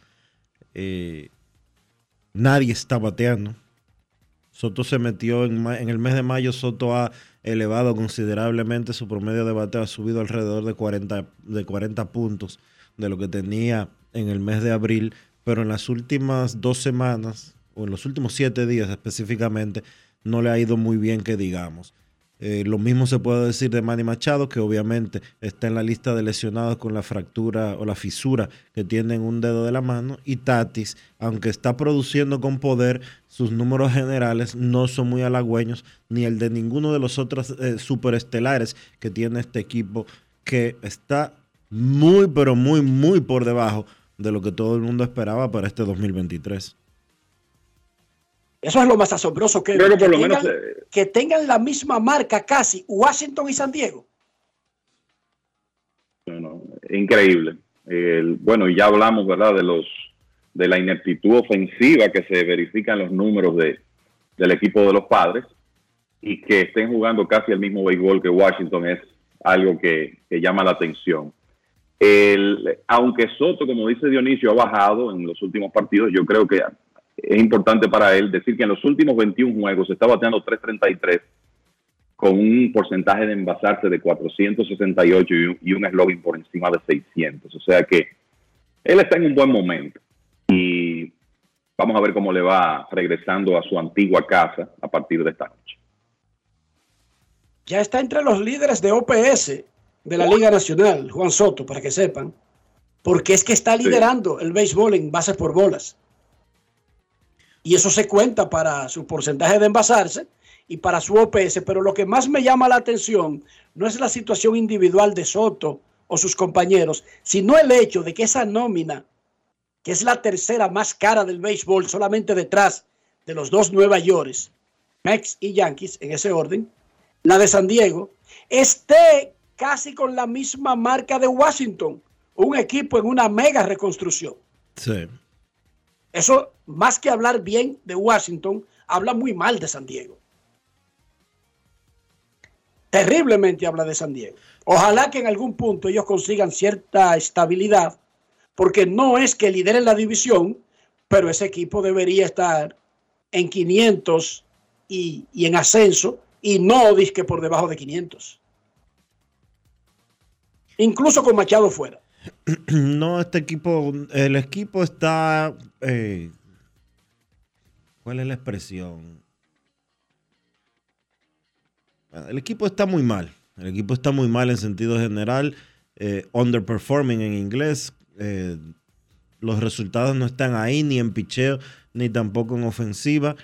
Eh, nadie está bateando. Soto se metió en, en, el mes de mayo, Soto ha elevado considerablemente su promedio de bateo, ha subido alrededor de 40, de 40 puntos de lo que tenía en el mes de abril, pero en las últimas dos semanas, o en los últimos siete días específicamente, no le ha ido muy bien que digamos. Eh, lo mismo se puede decir de Manny Machado, que obviamente está en la lista de lesionados con la fractura o la fisura que tiene en un dedo de la mano. Y Tatis, aunque está produciendo con poder, sus números generales no son muy halagüeños, ni el de ninguno de los otros eh, superestelares que tiene este equipo, que está muy, pero muy, muy por debajo de lo que todo el mundo esperaba para este 2023. Eso es lo más asombroso que, que, tengan, eh, que tengan la misma marca casi Washington y San Diego. increíble. El- bueno, y ya hablamos, ¿verdad?, de los de la ineptitud ofensiva que se verifica en los números de, del equipo de los padres y que estén jugando casi el mismo béisbol que Washington es algo que, que llama la atención. El, aunque Soto, como dice Dionisio, ha bajado en los últimos partidos, yo creo que es importante para él decir que en los últimos 21 juegos se está bateando 333 con un porcentaje de envasarse de 468 y un, y un slogan por encima de 600. O sea que él está en un buen momento y vamos a ver cómo le va regresando a su antigua casa a partir de esta noche. Ya está entre los líderes de OPS de la Liga Nacional, Juan Soto, para que sepan. Porque es que está liderando el béisbol en bases por bolas. Y eso se cuenta para su porcentaje de envasarse y para su OPS. Pero lo que más me llama la atención no es la situación individual de Soto o sus compañeros, sino el hecho de que esa nómina, que es la tercera más cara del béisbol, solamente detrás de los dos Nueva Yorkes, Mex y Yankees, en ese orden, la de San Diego, esté casi con la misma marca de Washington, un equipo en una mega reconstrucción. Sí. Eso, más que hablar bien de Washington, habla muy mal de San Diego. Terriblemente habla de San Diego. Ojalá que en algún punto ellos consigan cierta estabilidad, porque no es que lideren la división, pero ese equipo debería estar en 500 y, y en ascenso, y no disque por debajo de 500. Incluso con Machado fuera. No, este equipo, el equipo está, eh, ¿cuál es la expresión? El equipo está muy mal. El equipo está muy mal en sentido general. eh, underperforming en inglés. eh, los resultados no están ahí ni en picheo ni tampoco en ofensiva.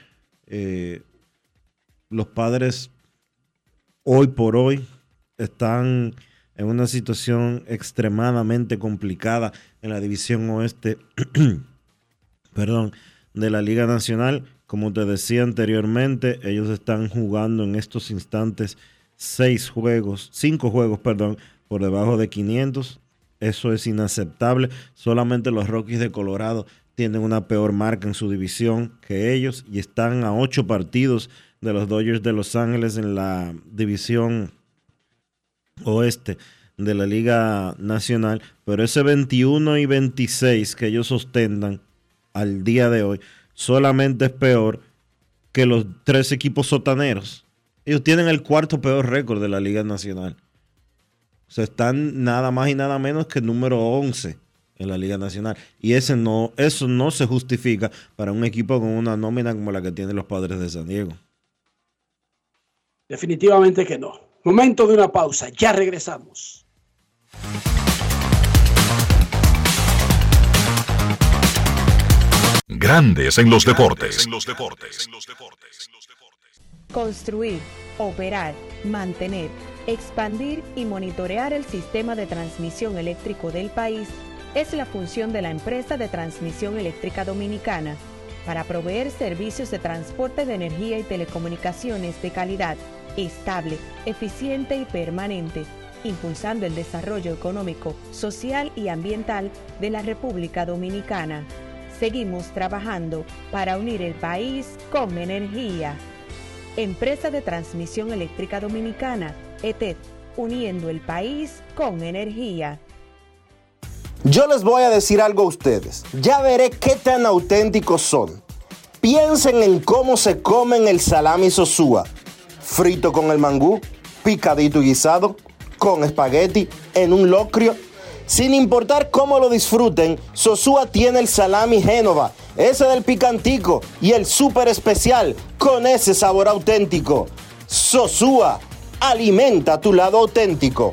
Los padres hoy por hoy están en una situación extremadamente complicada en la división oeste, perdón, de la Liga Nacional. Como te decía anteriormente, ellos están jugando en estos instantes seis juegos, cinco juegos, perdón, por debajo de 500. Eso es inaceptable. Solamente los Rockies de Colorado tienen una peor marca en su división que ellos y están a ocho partidos de los Dodgers de Los Ángeles en la división oeste de la Liga Nacional, pero ese 21 y 26 que ellos ostentan al día de hoy solamente es peor que los tres equipos sotaneros. Ellos tienen el cuarto peor récord de la Liga Nacional. O sea, están nada más y nada menos que número 11 en la Liga Nacional. Y ese no, eso no se justifica para un equipo con una nómina como la que tienen los padres de San Diego. Definitivamente que no. Momento de una pausa. Ya regresamos. Grandes en los deportes. Construir, operar, mantener, expandir y monitorear el sistema de transmisión eléctrico del país es la función de la empresa de transmisión eléctrica dominicana para proveer servicios de transporte de energía y telecomunicaciones de calidad, estable, eficiente y permanente, impulsando el desarrollo económico, social y ambiental de la República Dominicana. Seguimos trabajando para unir el país con energía. Empresa de Transmisión Eléctrica Dominicana, ETED, uniendo el país con energía. Yo les voy a decir algo a ustedes. Ya veré qué tan auténticos son. Piensen en cómo se comen el salami sosúa. Frito con el mangú, picadito y guisado, con espagueti, en un locrio. Sin importar cómo lo disfruten, Sosúa tiene el salami Génova, ese del picantico y el súper especial con ese sabor auténtico. Sosúa, alimenta tu lado auténtico.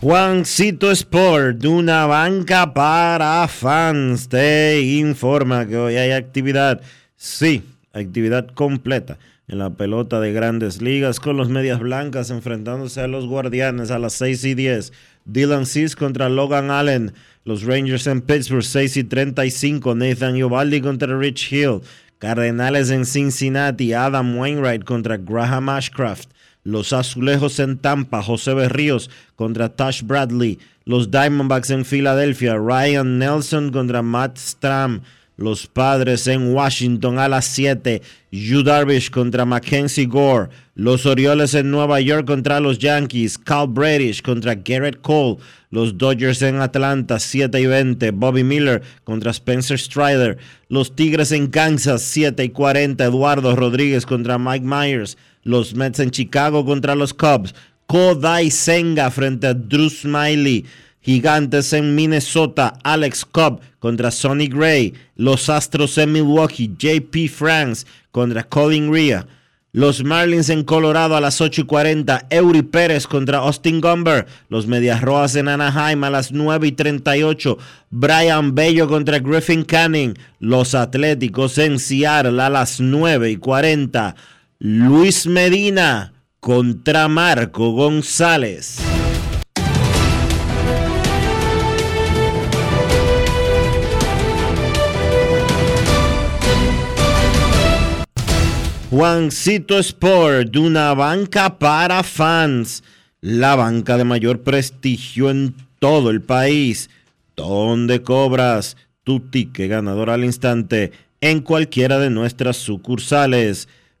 Juancito Sport, una banca para fans, te informa que hoy hay actividad. Sí, actividad completa en la pelota de grandes ligas con los medias blancas enfrentándose a los guardianes a las 6 y 10. Dylan Cis contra Logan Allen. Los Rangers en Pittsburgh 6 y 35. Nathan Iovaldi contra Rich Hill. Cardenales en Cincinnati. Adam Wainwright contra Graham Ashcraft. Los Azulejos en Tampa, José Berríos contra Tash Bradley. Los Diamondbacks en Filadelfia, Ryan Nelson contra Matt Stram. Los Padres en Washington a las 7, Yu Darvish contra Mackenzie Gore. Los Orioles en Nueva York contra los Yankees, Cal Bradish contra Garrett Cole. Los Dodgers en Atlanta, 7 y 20, Bobby Miller contra Spencer Strider. Los Tigres en Kansas, 7 y 40, Eduardo Rodríguez contra Mike Myers. Los Mets en Chicago contra los Cubs. Kodai Senga frente a Drew Smiley. Gigantes en Minnesota. Alex Cobb contra Sonny Gray. Los Astros en Milwaukee. JP Franks contra Colin Ria. Los Marlins en Colorado a las 8 y 40. Eury Pérez contra Austin Gumber. Los Medias Rojas en Anaheim a las 9 y 38. Brian Bello contra Griffin Canning. Los Atléticos en Seattle a las 9 y 40. Luis Medina contra Marco González. Juancito Sport, una banca para fans, la banca de mayor prestigio en todo el país, donde cobras tu ticket ganador al instante en cualquiera de nuestras sucursales.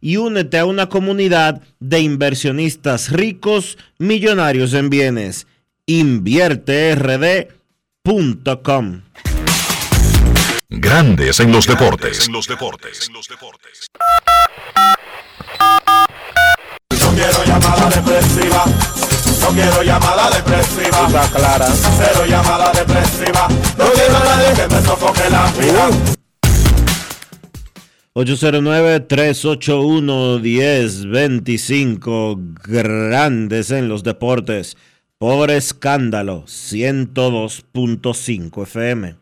y únete a una comunidad de inversionistas ricos, millonarios en bienes. InvierteRD.com. Grandes en los deportes. No quiero llamada depresiva. No quiero llamada depresiva. Está clara. Cero llamada depresiva. No quiero a nadie que me sofoque la vida. 809-381-1025. Grandes en los deportes. Por escándalo. 102.5 FM.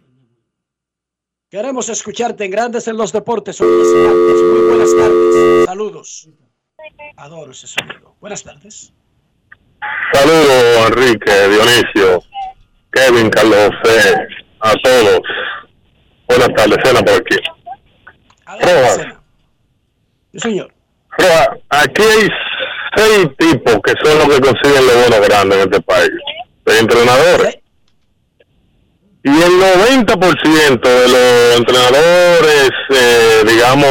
Queremos escucharte en Grandes en los Deportes. Hoy es martes. Muy buenas tardes. Saludos. Adoro ese sonido. Buenas tardes. Saludos, Enrique, Dionisio, Kevin, Carlos a todos. Buenas tardes, cena por aquí. Rojas, Sí, señor. Rojas, aquí hay seis tipos que son los que consiguen los bonos grandes en este país, de entrenadores. Y el 90% de los entrenadores, eh, digamos,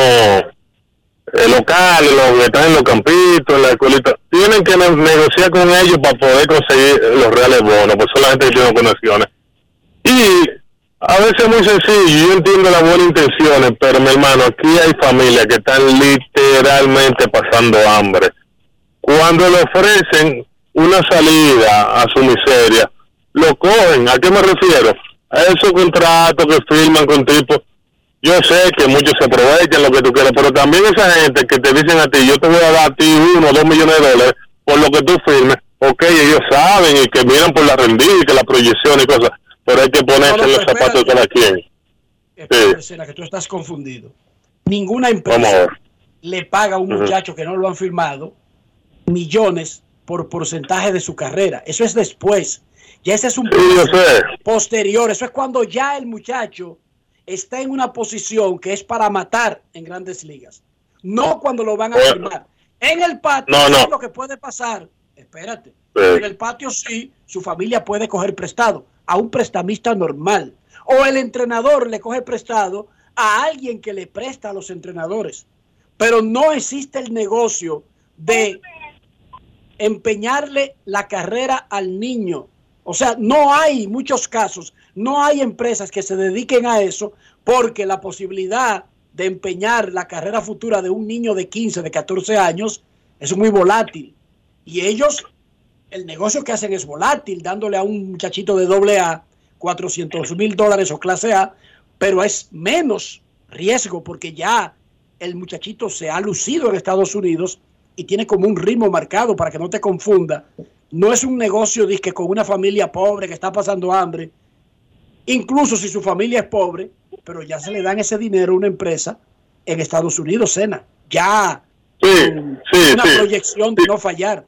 eh, locales, los que están en los campitos, en la escuelita, tienen que ne- negociar con ellos para poder conseguir los reales bonos, pues son la gente que tiene conexiones. Y a veces es muy sencillo, yo entiendo las buenas intenciones, pero mi hermano, aquí hay familias que están literalmente pasando hambre. Cuando le ofrecen una salida a su miseria, lo cogen. ¿A qué me refiero? A esos contratos que firman con tipos. Yo sé que muchos se aprovechan lo que tú quieres, pero también esa gente que te dicen a ti, yo te voy a dar a ti uno o dos millones de dólares por lo que tú firmes. Ok, ellos saben y que miran por la rendida y que la proyección y cosas, pero hay que ponerse No, no, en los zapatos de cada quien. Sena, que tú estás confundido. Ninguna empresa le paga a un muchacho que no lo han firmado millones por porcentaje de su carrera. Eso es después. Ya ese es un Sí, posterior. Eso es cuando ya el muchacho está en una posición que es para matar en grandes ligas. No cuando lo van a Bueno. firmar. En el patio, No, no. ¿sabes lo que puede pasar? Espérate. Sí. En el patio sí, su familia puede coger prestado a un prestamista normal. O el entrenador le coge prestado a alguien que le presta a los entrenadores. Pero no existe el negocio de empeñarle la carrera al niño. O sea, no hay muchos casos, no hay empresas que se dediquen a eso porque la posibilidad de empeñar la carrera futura de un niño de 15, de 14 años es muy volátil. Y ellos, el negocio que hacen es volátil, dándole a un muchachito de doble A 400 mil dólares o clase A, pero es menos riesgo porque ya el muchachito se ha lucido en Estados Unidos y tiene como un ritmo marcado para que no te confunda. No es un negocio disque con una familia pobre que está pasando hambre, incluso si su familia es pobre, pero ya se le dan ese dinero a una empresa en Estados Unidos, Sena. Ya Sí, sí, una sí. proyección de no fallar.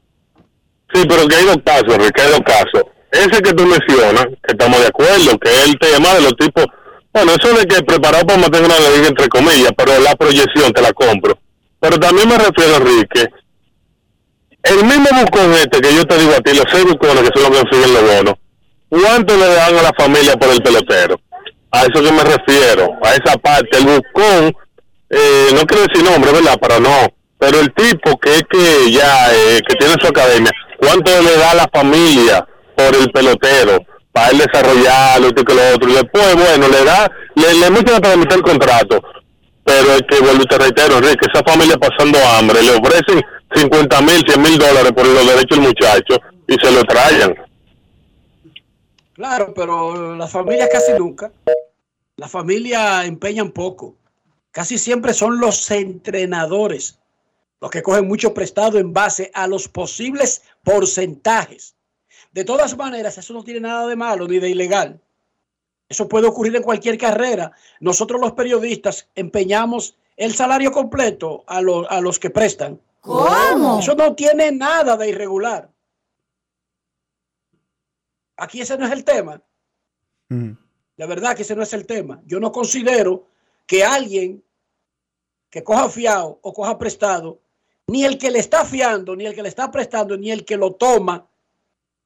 Sí, pero que hay dos casos, Enrique, hay dos casos. Ese que tú mencionas, que estamos de acuerdo, que es el tema de los tipos, bueno, eso de que preparado para mantener una liga entre comillas, pero la proyección te la compro. Pero también me refiero, Enrique, el mismo bucón este que yo te digo a ti, los seis bucones que son los que consiguen los bonos, ¿cuánto le dan a la familia por el pelotero? A eso que me refiero, a esa parte. El bucón, eh, no quiero decir nombre, ¿verdad? Pero no. Pero el tipo que es que ya, eh, que tiene su academia, ¿cuánto le da la familia por el pelotero? Para él desarrollarlo, esto y que lo otro. Y después, bueno, le da, le, le meten la mitad del contrato. Pero es que, vuelvo te reitero, Enrique, esa familia pasando hambre, le ofrecen 50 mil, 100 mil dólares por los derechos del muchacho y se lo traen. Claro, pero las familias casi nunca. Las familias empeñan poco. Casi siempre son los entrenadores los que cogen mucho prestado en base a los posibles porcentajes. De todas maneras, eso no tiene nada de malo ni de ilegal. Eso puede ocurrir en cualquier carrera. Nosotros los periodistas empeñamos el salario completo a, los- a los que prestan. ¿Cómo? Eso no tiene nada de irregular. Aquí ese no es el tema. De verdad que ese no es el tema. Yo no considero que alguien que coja fiado o coja prestado, ni el que le está fiando, ni el que le está prestando, ni el que lo toma,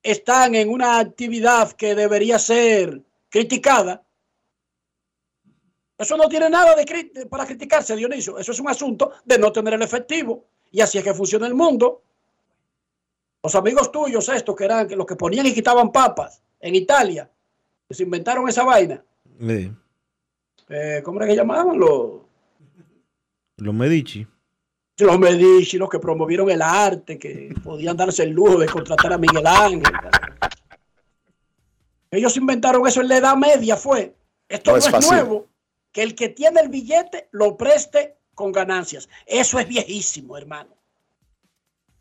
están en una actividad que debería ser criticada. Eso no tiene nada de para criticarse, Dionisio. Eso es un asunto de no tener el efectivo. Y así es que funciona el mundo. Los amigos tuyos, estos que eran los que ponían y quitaban papas en Italia, que se inventaron esa vaina. Sí. Eh, ¿Cómo era que llamaban? Los, Los Medici. Los Medici, los que promovieron el arte, que podían darse el lujo de contratar a Miguel Ángel. Ellos inventaron eso en la Edad Media, fue. Esto No no, es fácil. nuevo. Que el que tiene el billete lo preste con ganancias. Eso es viejísimo, hermano.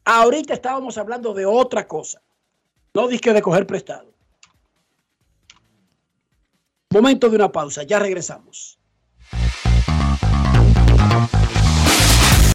Ahorita estábamos hablando de otra cosa. No disque de coger prestado. Momento de una pausa, ya regresamos.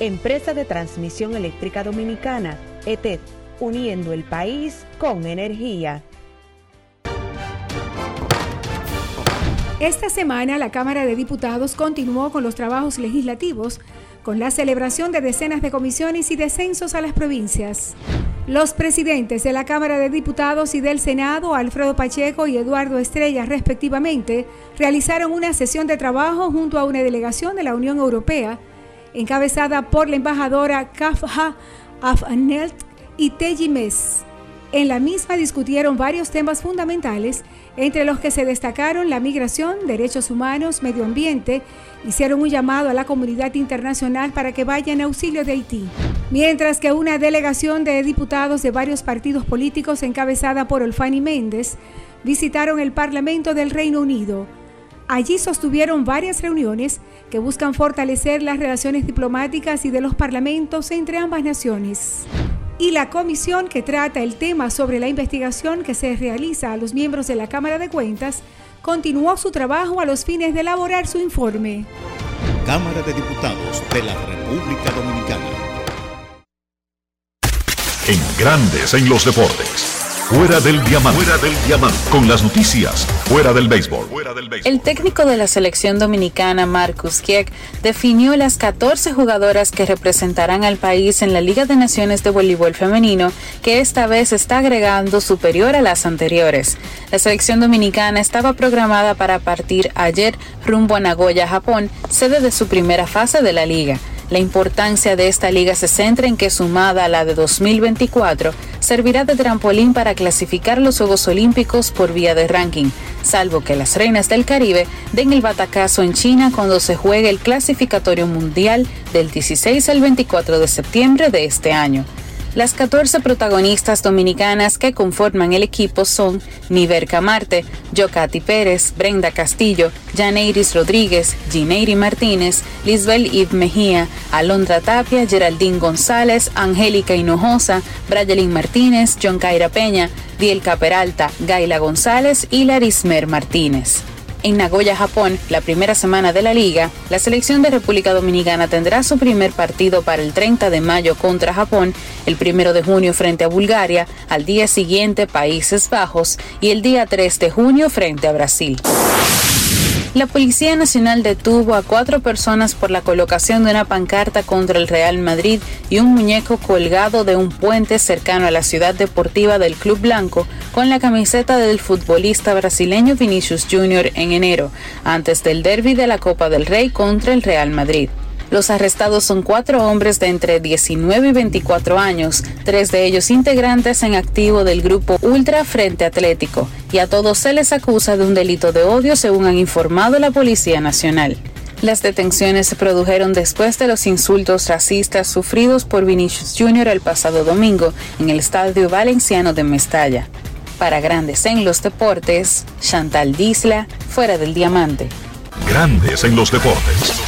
Empresa de Transmisión Eléctrica Dominicana, ETED, uniendo el país con energía. Esta semana la Cámara de Diputados continuó con los trabajos legislativos con la celebración de decenas de comisiones y descensos a las provincias. Los presidentes de la Cámara de Diputados y del Senado, Alfredo Pacheco y Eduardo Estrella, respectivamente, realizaron una sesión de trabajo junto a una delegación de la Unión Europea, encabezada por la embajadora Kafha Afnelt y Teji Mes. En la misma discutieron varios temas fundamentales entre los que se destacaron la migración, derechos humanos, medio ambiente, hicieron un llamado a la comunidad internacional para que vaya en auxilio de Haití. Mientras que una delegación de diputados de varios partidos políticos encabezada por Olfani Méndez visitaron el Parlamento del Reino Unido. Allí sostuvieron varias reuniones que buscan fortalecer las relaciones diplomáticas y de los parlamentos entre ambas naciones y la comisión que trata el tema sobre la investigación que se realiza a los miembros de la Cámara de Cuentas continuó su trabajo a los fines de elaborar su informe. Cámara de Diputados de la República Dominicana. En grandes en los deportes. Fuera del diamante. Fuera del diamante. Con las noticias. Fuera del béisbol. Fuera del béisbol. El técnico de la selección dominicana, Marcus Kiek, definió las 14 jugadoras que representarán al país en la Liga de Naciones de Voleibol Femenino, que esta vez está agregando superior a las anteriores. La selección dominicana estaba programada para partir ayer rumbo a Nagoya, Japón, sede de su primera fase de la liga. La importancia de esta liga se centra en que sumada a la de 2024, servirá de trampolín para clasificar los Juegos Olímpicos por vía de ranking, salvo que las Reinas del Caribe den el batacazo en China cuando se juegue el clasificatorio mundial del 16 al 24 de septiembre de este año. Las 14 protagonistas dominicanas que conforman el equipo son Niver Camarte, Yocati Pérez, Brenda Castillo, Janeiris Rodríguez, Gineiri Martínez, Lisbel Yves Mejía, Alondra Tapia, Geraldine González, Angélica Hinojosa, Brayelin Martínez, John Caira Peña, Dielka Peralta, Gaila González y Larismer Martínez. En Nagoya, Japón, la primera semana de la liga, la selección de República Dominicana tendrá su primer partido para el 30 de mayo contra Japón, el 1 de junio frente a Bulgaria, al día siguiente Países Bajos y el día 3 de junio frente a Brasil. La Policía Nacional detuvo a cuatro personas por la colocación de una pancarta contra el Real Madrid y un muñeco colgado de un puente cercano a la ciudad deportiva del Club Blanco con la camiseta del futbolista brasileño Vinicius Jr. en enero, antes del derby de la Copa del Rey contra el Real Madrid. Los arrestados son cuatro hombres de entre 19 y 24 años, tres de ellos integrantes en activo del grupo Ultra Frente Atlético, y a todos se les acusa de un delito de odio según han informado la Policía Nacional. Las detenciones se produjeron después de los insultos racistas sufridos por Vinicius Jr. el pasado domingo en el Estadio Valenciano de Mestalla. Para Grandes en los Deportes, Chantal Disla, fuera del diamante. Grandes en los deportes.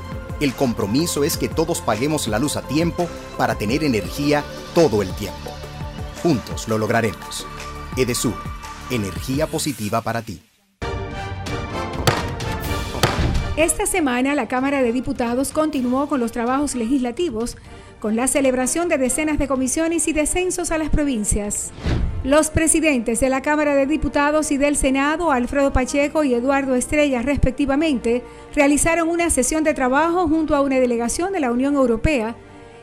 El compromiso es que todos paguemos la luz a tiempo para tener energía todo el tiempo. Juntos lo lograremos. Edesur, energía positiva para ti. Esta semana la Cámara de Diputados continuó con los trabajos legislativos con la celebración de decenas de comisiones y descensos a las provincias. Los presidentes de la Cámara de Diputados y del Senado, Alfredo Pacheco y Eduardo Estrella, respectivamente, realizaron una sesión de trabajo junto a una delegación de la Unión Europea,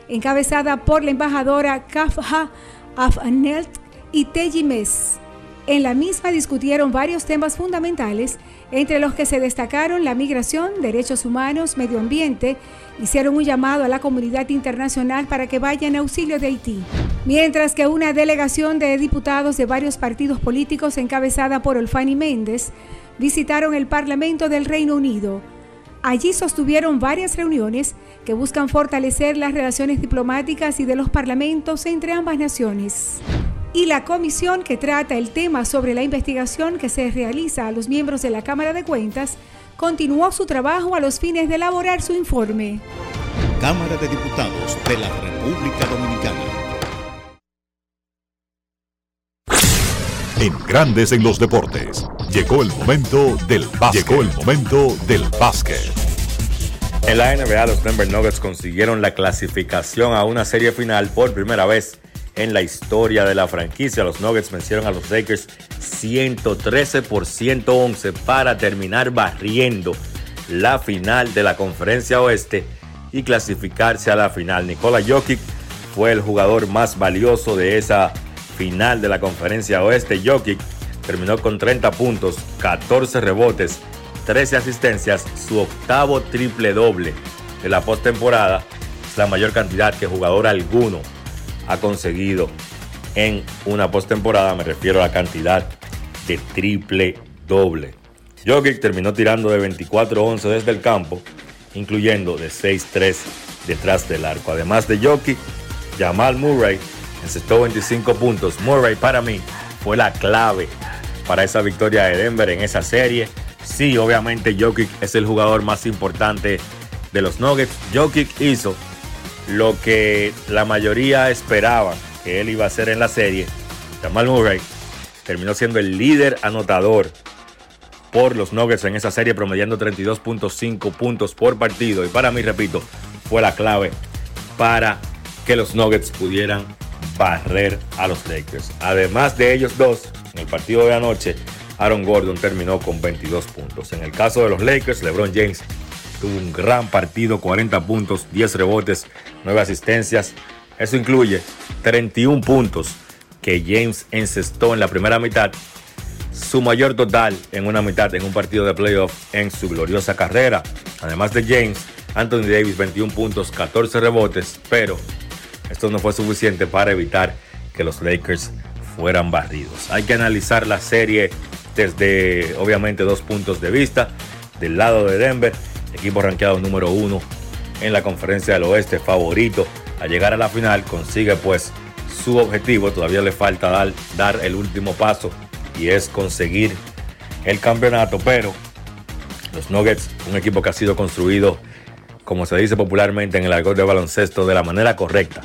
encabezada por la embajadora Kafha Afnelt y Teji Mes. En la misma discutieron varios temas fundamentales, entre los que se destacaron la migración, derechos humanos, medio ambiente, hicieron un llamado a la comunidad internacional para que vaya en auxilio de Haití. Mientras que una delegación de diputados de varios partidos políticos encabezada por Olfani Méndez visitaron el Parlamento del Reino Unido. Allí sostuvieron varias reuniones que buscan fortalecer las relaciones diplomáticas y de los parlamentos entre ambas naciones. Y la comisión que trata el tema sobre la investigación que se realiza a los miembros de la Cámara de Cuentas continuó su trabajo a los fines de elaborar su informe. Cámara de Diputados de la República Dominicana. En Grandes en los Deportes, llegó el momento del básquet. Llegó el momento del básquet. En la NBA, los Denver Nuggets consiguieron la clasificación a una serie final por primera vez en la historia de la franquicia. Los Nuggets vencieron a los Lakers 113 por 111 para terminar barriendo la final de la conferencia oeste y clasificarse a la final. Nikola Jokic fue el jugador más valioso de esa final de la conferencia oeste. Jokic terminó con 30 puntos, 14 rebotes, 13 asistencias, su octavo triple doble de la postemporada. Es la mayor cantidad que jugador alguno ha conseguido en una postemporada. Me refiero a la cantidad de triple doble. Jokic terminó tirando de 24-11 desde el campo, incluyendo de 6-3 detrás del arco. Además de Jokic, Jamal Murray encestó 25 puntos. Murray para mí fue la clave para esa victoria de Denver en esa serie. Sí, obviamente Jokic es el jugador más importante de los Nuggets. Jokic hizo lo que la mayoría esperaba que él iba a hacer en la serie. Jamal Murray terminó siendo el líder anotador por los Nuggets en esa serie, promediando 32.5 puntos por partido. Y para mí, repito, fue la clave para que los Nuggets pudieran barrer a los Lakers. Además de ellos dos, en el partido de anoche, Aaron Gordon terminó con 22 puntos. En el caso de los Lakers, LeBron James tuvo un gran partido, 40 puntos, 10 rebotes, 9 asistencias. Eso incluye 31 puntos que James encestó en la primera mitad, su mayor total en una mitad en un partido de playoff en su gloriosa carrera. Además de James, Anthony Davis 21 puntos, 14 rebotes, pero esto no fue suficiente para evitar que los Lakers fueran barridos. Hay que analizar la serie desde obviamente dos puntos de vista. Del lado de Denver, equipo rankeado número uno en la conferencia del oeste, favorito a llegar a la final, consigue pues su objetivo. Todavía le falta dar, el último paso y es conseguir el campeonato, pero los Nuggets, un equipo que ha sido construido, como se dice popularmente en el argot de baloncesto, de la manera correcta,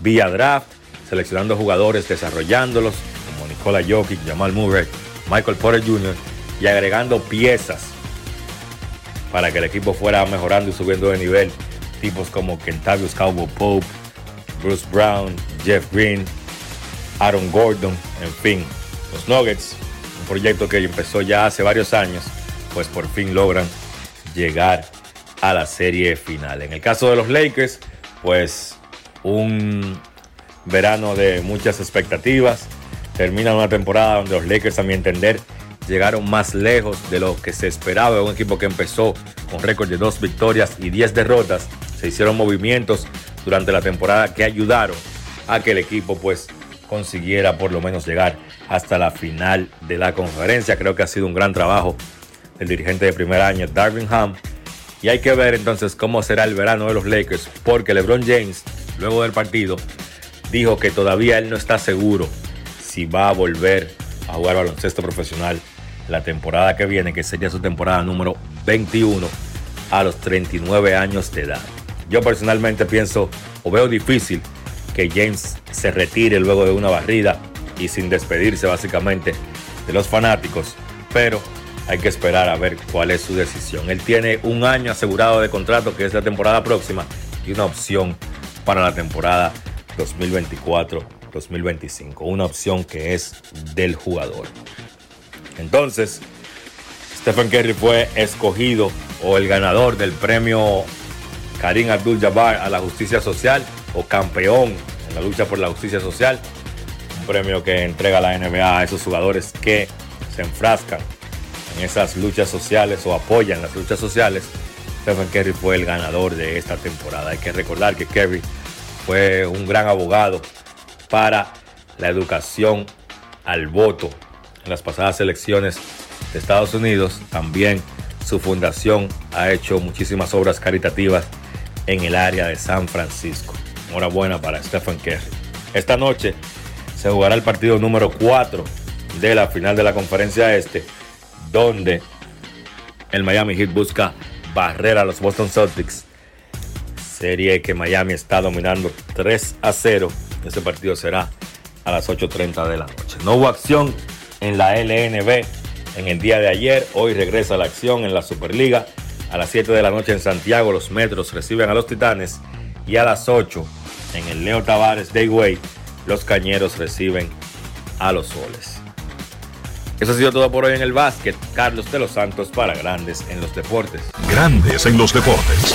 vía draft, seleccionando jugadores, desarrollándolos, como Nicola Jokic, Jamal Murray, Michael Porter Jr., y agregando piezas para que el equipo fuera mejorando y subiendo de nivel. Tipos como Kentavious Cowboy Pope, Bruce Brown, Jeff Green, Aaron Gordon, en fin. Los Nuggets, un proyecto que empezó ya hace varios años, pues por fin logran llegar a la serie final. En el caso de los Lakers, pues un verano de muchas expectativas. Termina una temporada donde los Lakers, a mi entender, llegaron más lejos de lo que se esperaba. Un equipo que empezó con récord de dos victorias y diez derrotas. Se hicieron movimientos durante la temporada que ayudaron a que el equipo pues consiguiera por lo menos llegar hasta la final de la conferencia. Creo que ha sido un gran trabajo del dirigente de primer año, Darvin Ham. Y hay que ver entonces cómo será el verano de los Lakers, porque LeBron James, luego del partido, dijo que todavía él no está seguro si va a volver a jugar baloncesto profesional la temporada que viene, que sería su temporada número 21 a los 39 años de edad. Yo personalmente pienso o veo difícil que James se retire luego de una barrida y sin despedirse básicamente de los fanáticos, pero hay que esperar a ver cuál es su decisión. Él tiene un año asegurado de contrato que es la temporada próxima y una opción para la temporada 2024-2025, una opción que es del jugador. Entonces, Stephen Curry fue escogido o el ganador del premio Karim Abdul-Jabbar a la justicia social o campeón en la lucha por la justicia social. Un premio que entrega la NBA a esos jugadores que se enfrascan en esas luchas sociales o apoyan las luchas sociales. Stephen Curry fue el ganador de esta temporada. Hay que recordar que Curry fue un gran abogado para la educación al voto en las pasadas elecciones de Estados Unidos. También su fundación ha hecho muchísimas obras caritativas en el área de San Francisco. Enhorabuena para Stephen Curry. Esta noche se jugará el partido número 4 de la final de la conferencia este, donde el Miami Heat busca barrer a los Boston Celtics. Serie que Miami está dominando 3 a 0. Ese partido será a las 8.30 de la noche. No hubo acción en la LNB en el día de ayer. Hoy regresa la acción en la Superliga. A las 7 de la noche en Santiago los Metros reciben a los Titanes y a las 8 en el Leo Tavares Dayway los Cañeros reciben a los Soles. Eso ha sido todo por hoy en el básquet. Carlos de los Santos para Grandes en los Deportes. Grandes en los Deportes.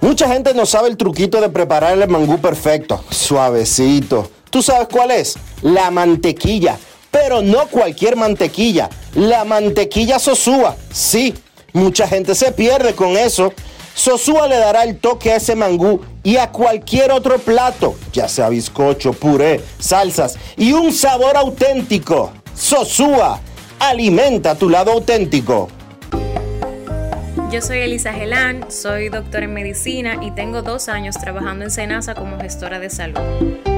Mucha gente no sabe el truquito de preparar el mangú perfecto, suavecito. ¿Tú sabes cuál es? La mantequilla. Pero no cualquier mantequilla. La mantequilla Sosúa. Sí, mucha gente se pierde con eso. Sosúa le dará el toque a ese mangú y a cualquier otro plato, ya sea bizcocho, puré, salsas y un sabor auténtico. Sosúa, alimenta tu lado auténtico. Yo soy Elisa Gelán, soy doctora en medicina y tengo dos años trabajando en Senasa como gestora de salud.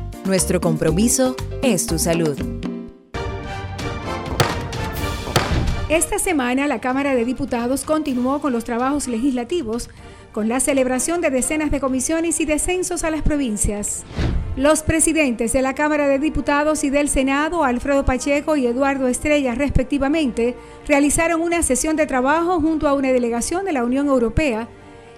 nuestro compromiso es tu salud. Esta semana la Cámara de Diputados continuó con los trabajos legislativos con la celebración de decenas de comisiones y descensos a las provincias. Los presidentes de la Cámara de Diputados y del Senado, Alfredo Pacheco y Eduardo Estrella, respectivamente, realizaron una sesión de trabajo junto a una delegación de la Unión Europea,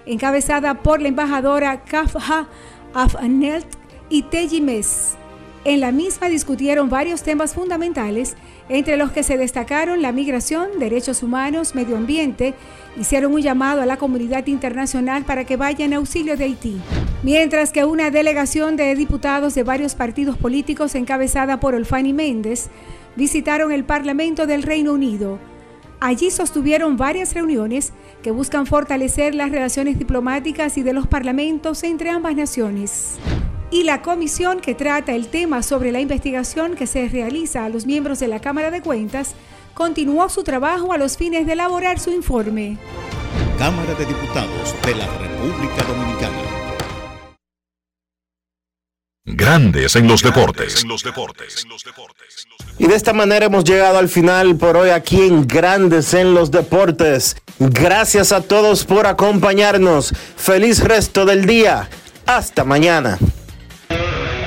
encabezada por la embajadora Kafha Afnelt y Teji Mes. En la misma discutieron varios temas fundamentales, entre los que se destacaron la migración, derechos humanos, medio ambiente, hicieron un llamado a la comunidad internacional para que vaya en auxilio de Haití. Mientras que una delegación de diputados de varios partidos políticos encabezada por Olfani Méndez visitaron el Parlamento del Reino Unido. Allí sostuvieron varias reuniones que buscan fortalecer las relaciones diplomáticas y de los parlamentos entre ambas naciones y la comisión que trata el tema sobre la investigación que se realiza a los miembros de la Cámara de Cuentas continuó su trabajo a los fines de elaborar su informe. Cámara de Diputados de la República Dominicana. Grandes en los deportes. Y de esta manera hemos llegado al final por hoy aquí en Grandes en los Deportes. Gracias a todos por acompañarnos. Feliz resto del día. Hasta mañana.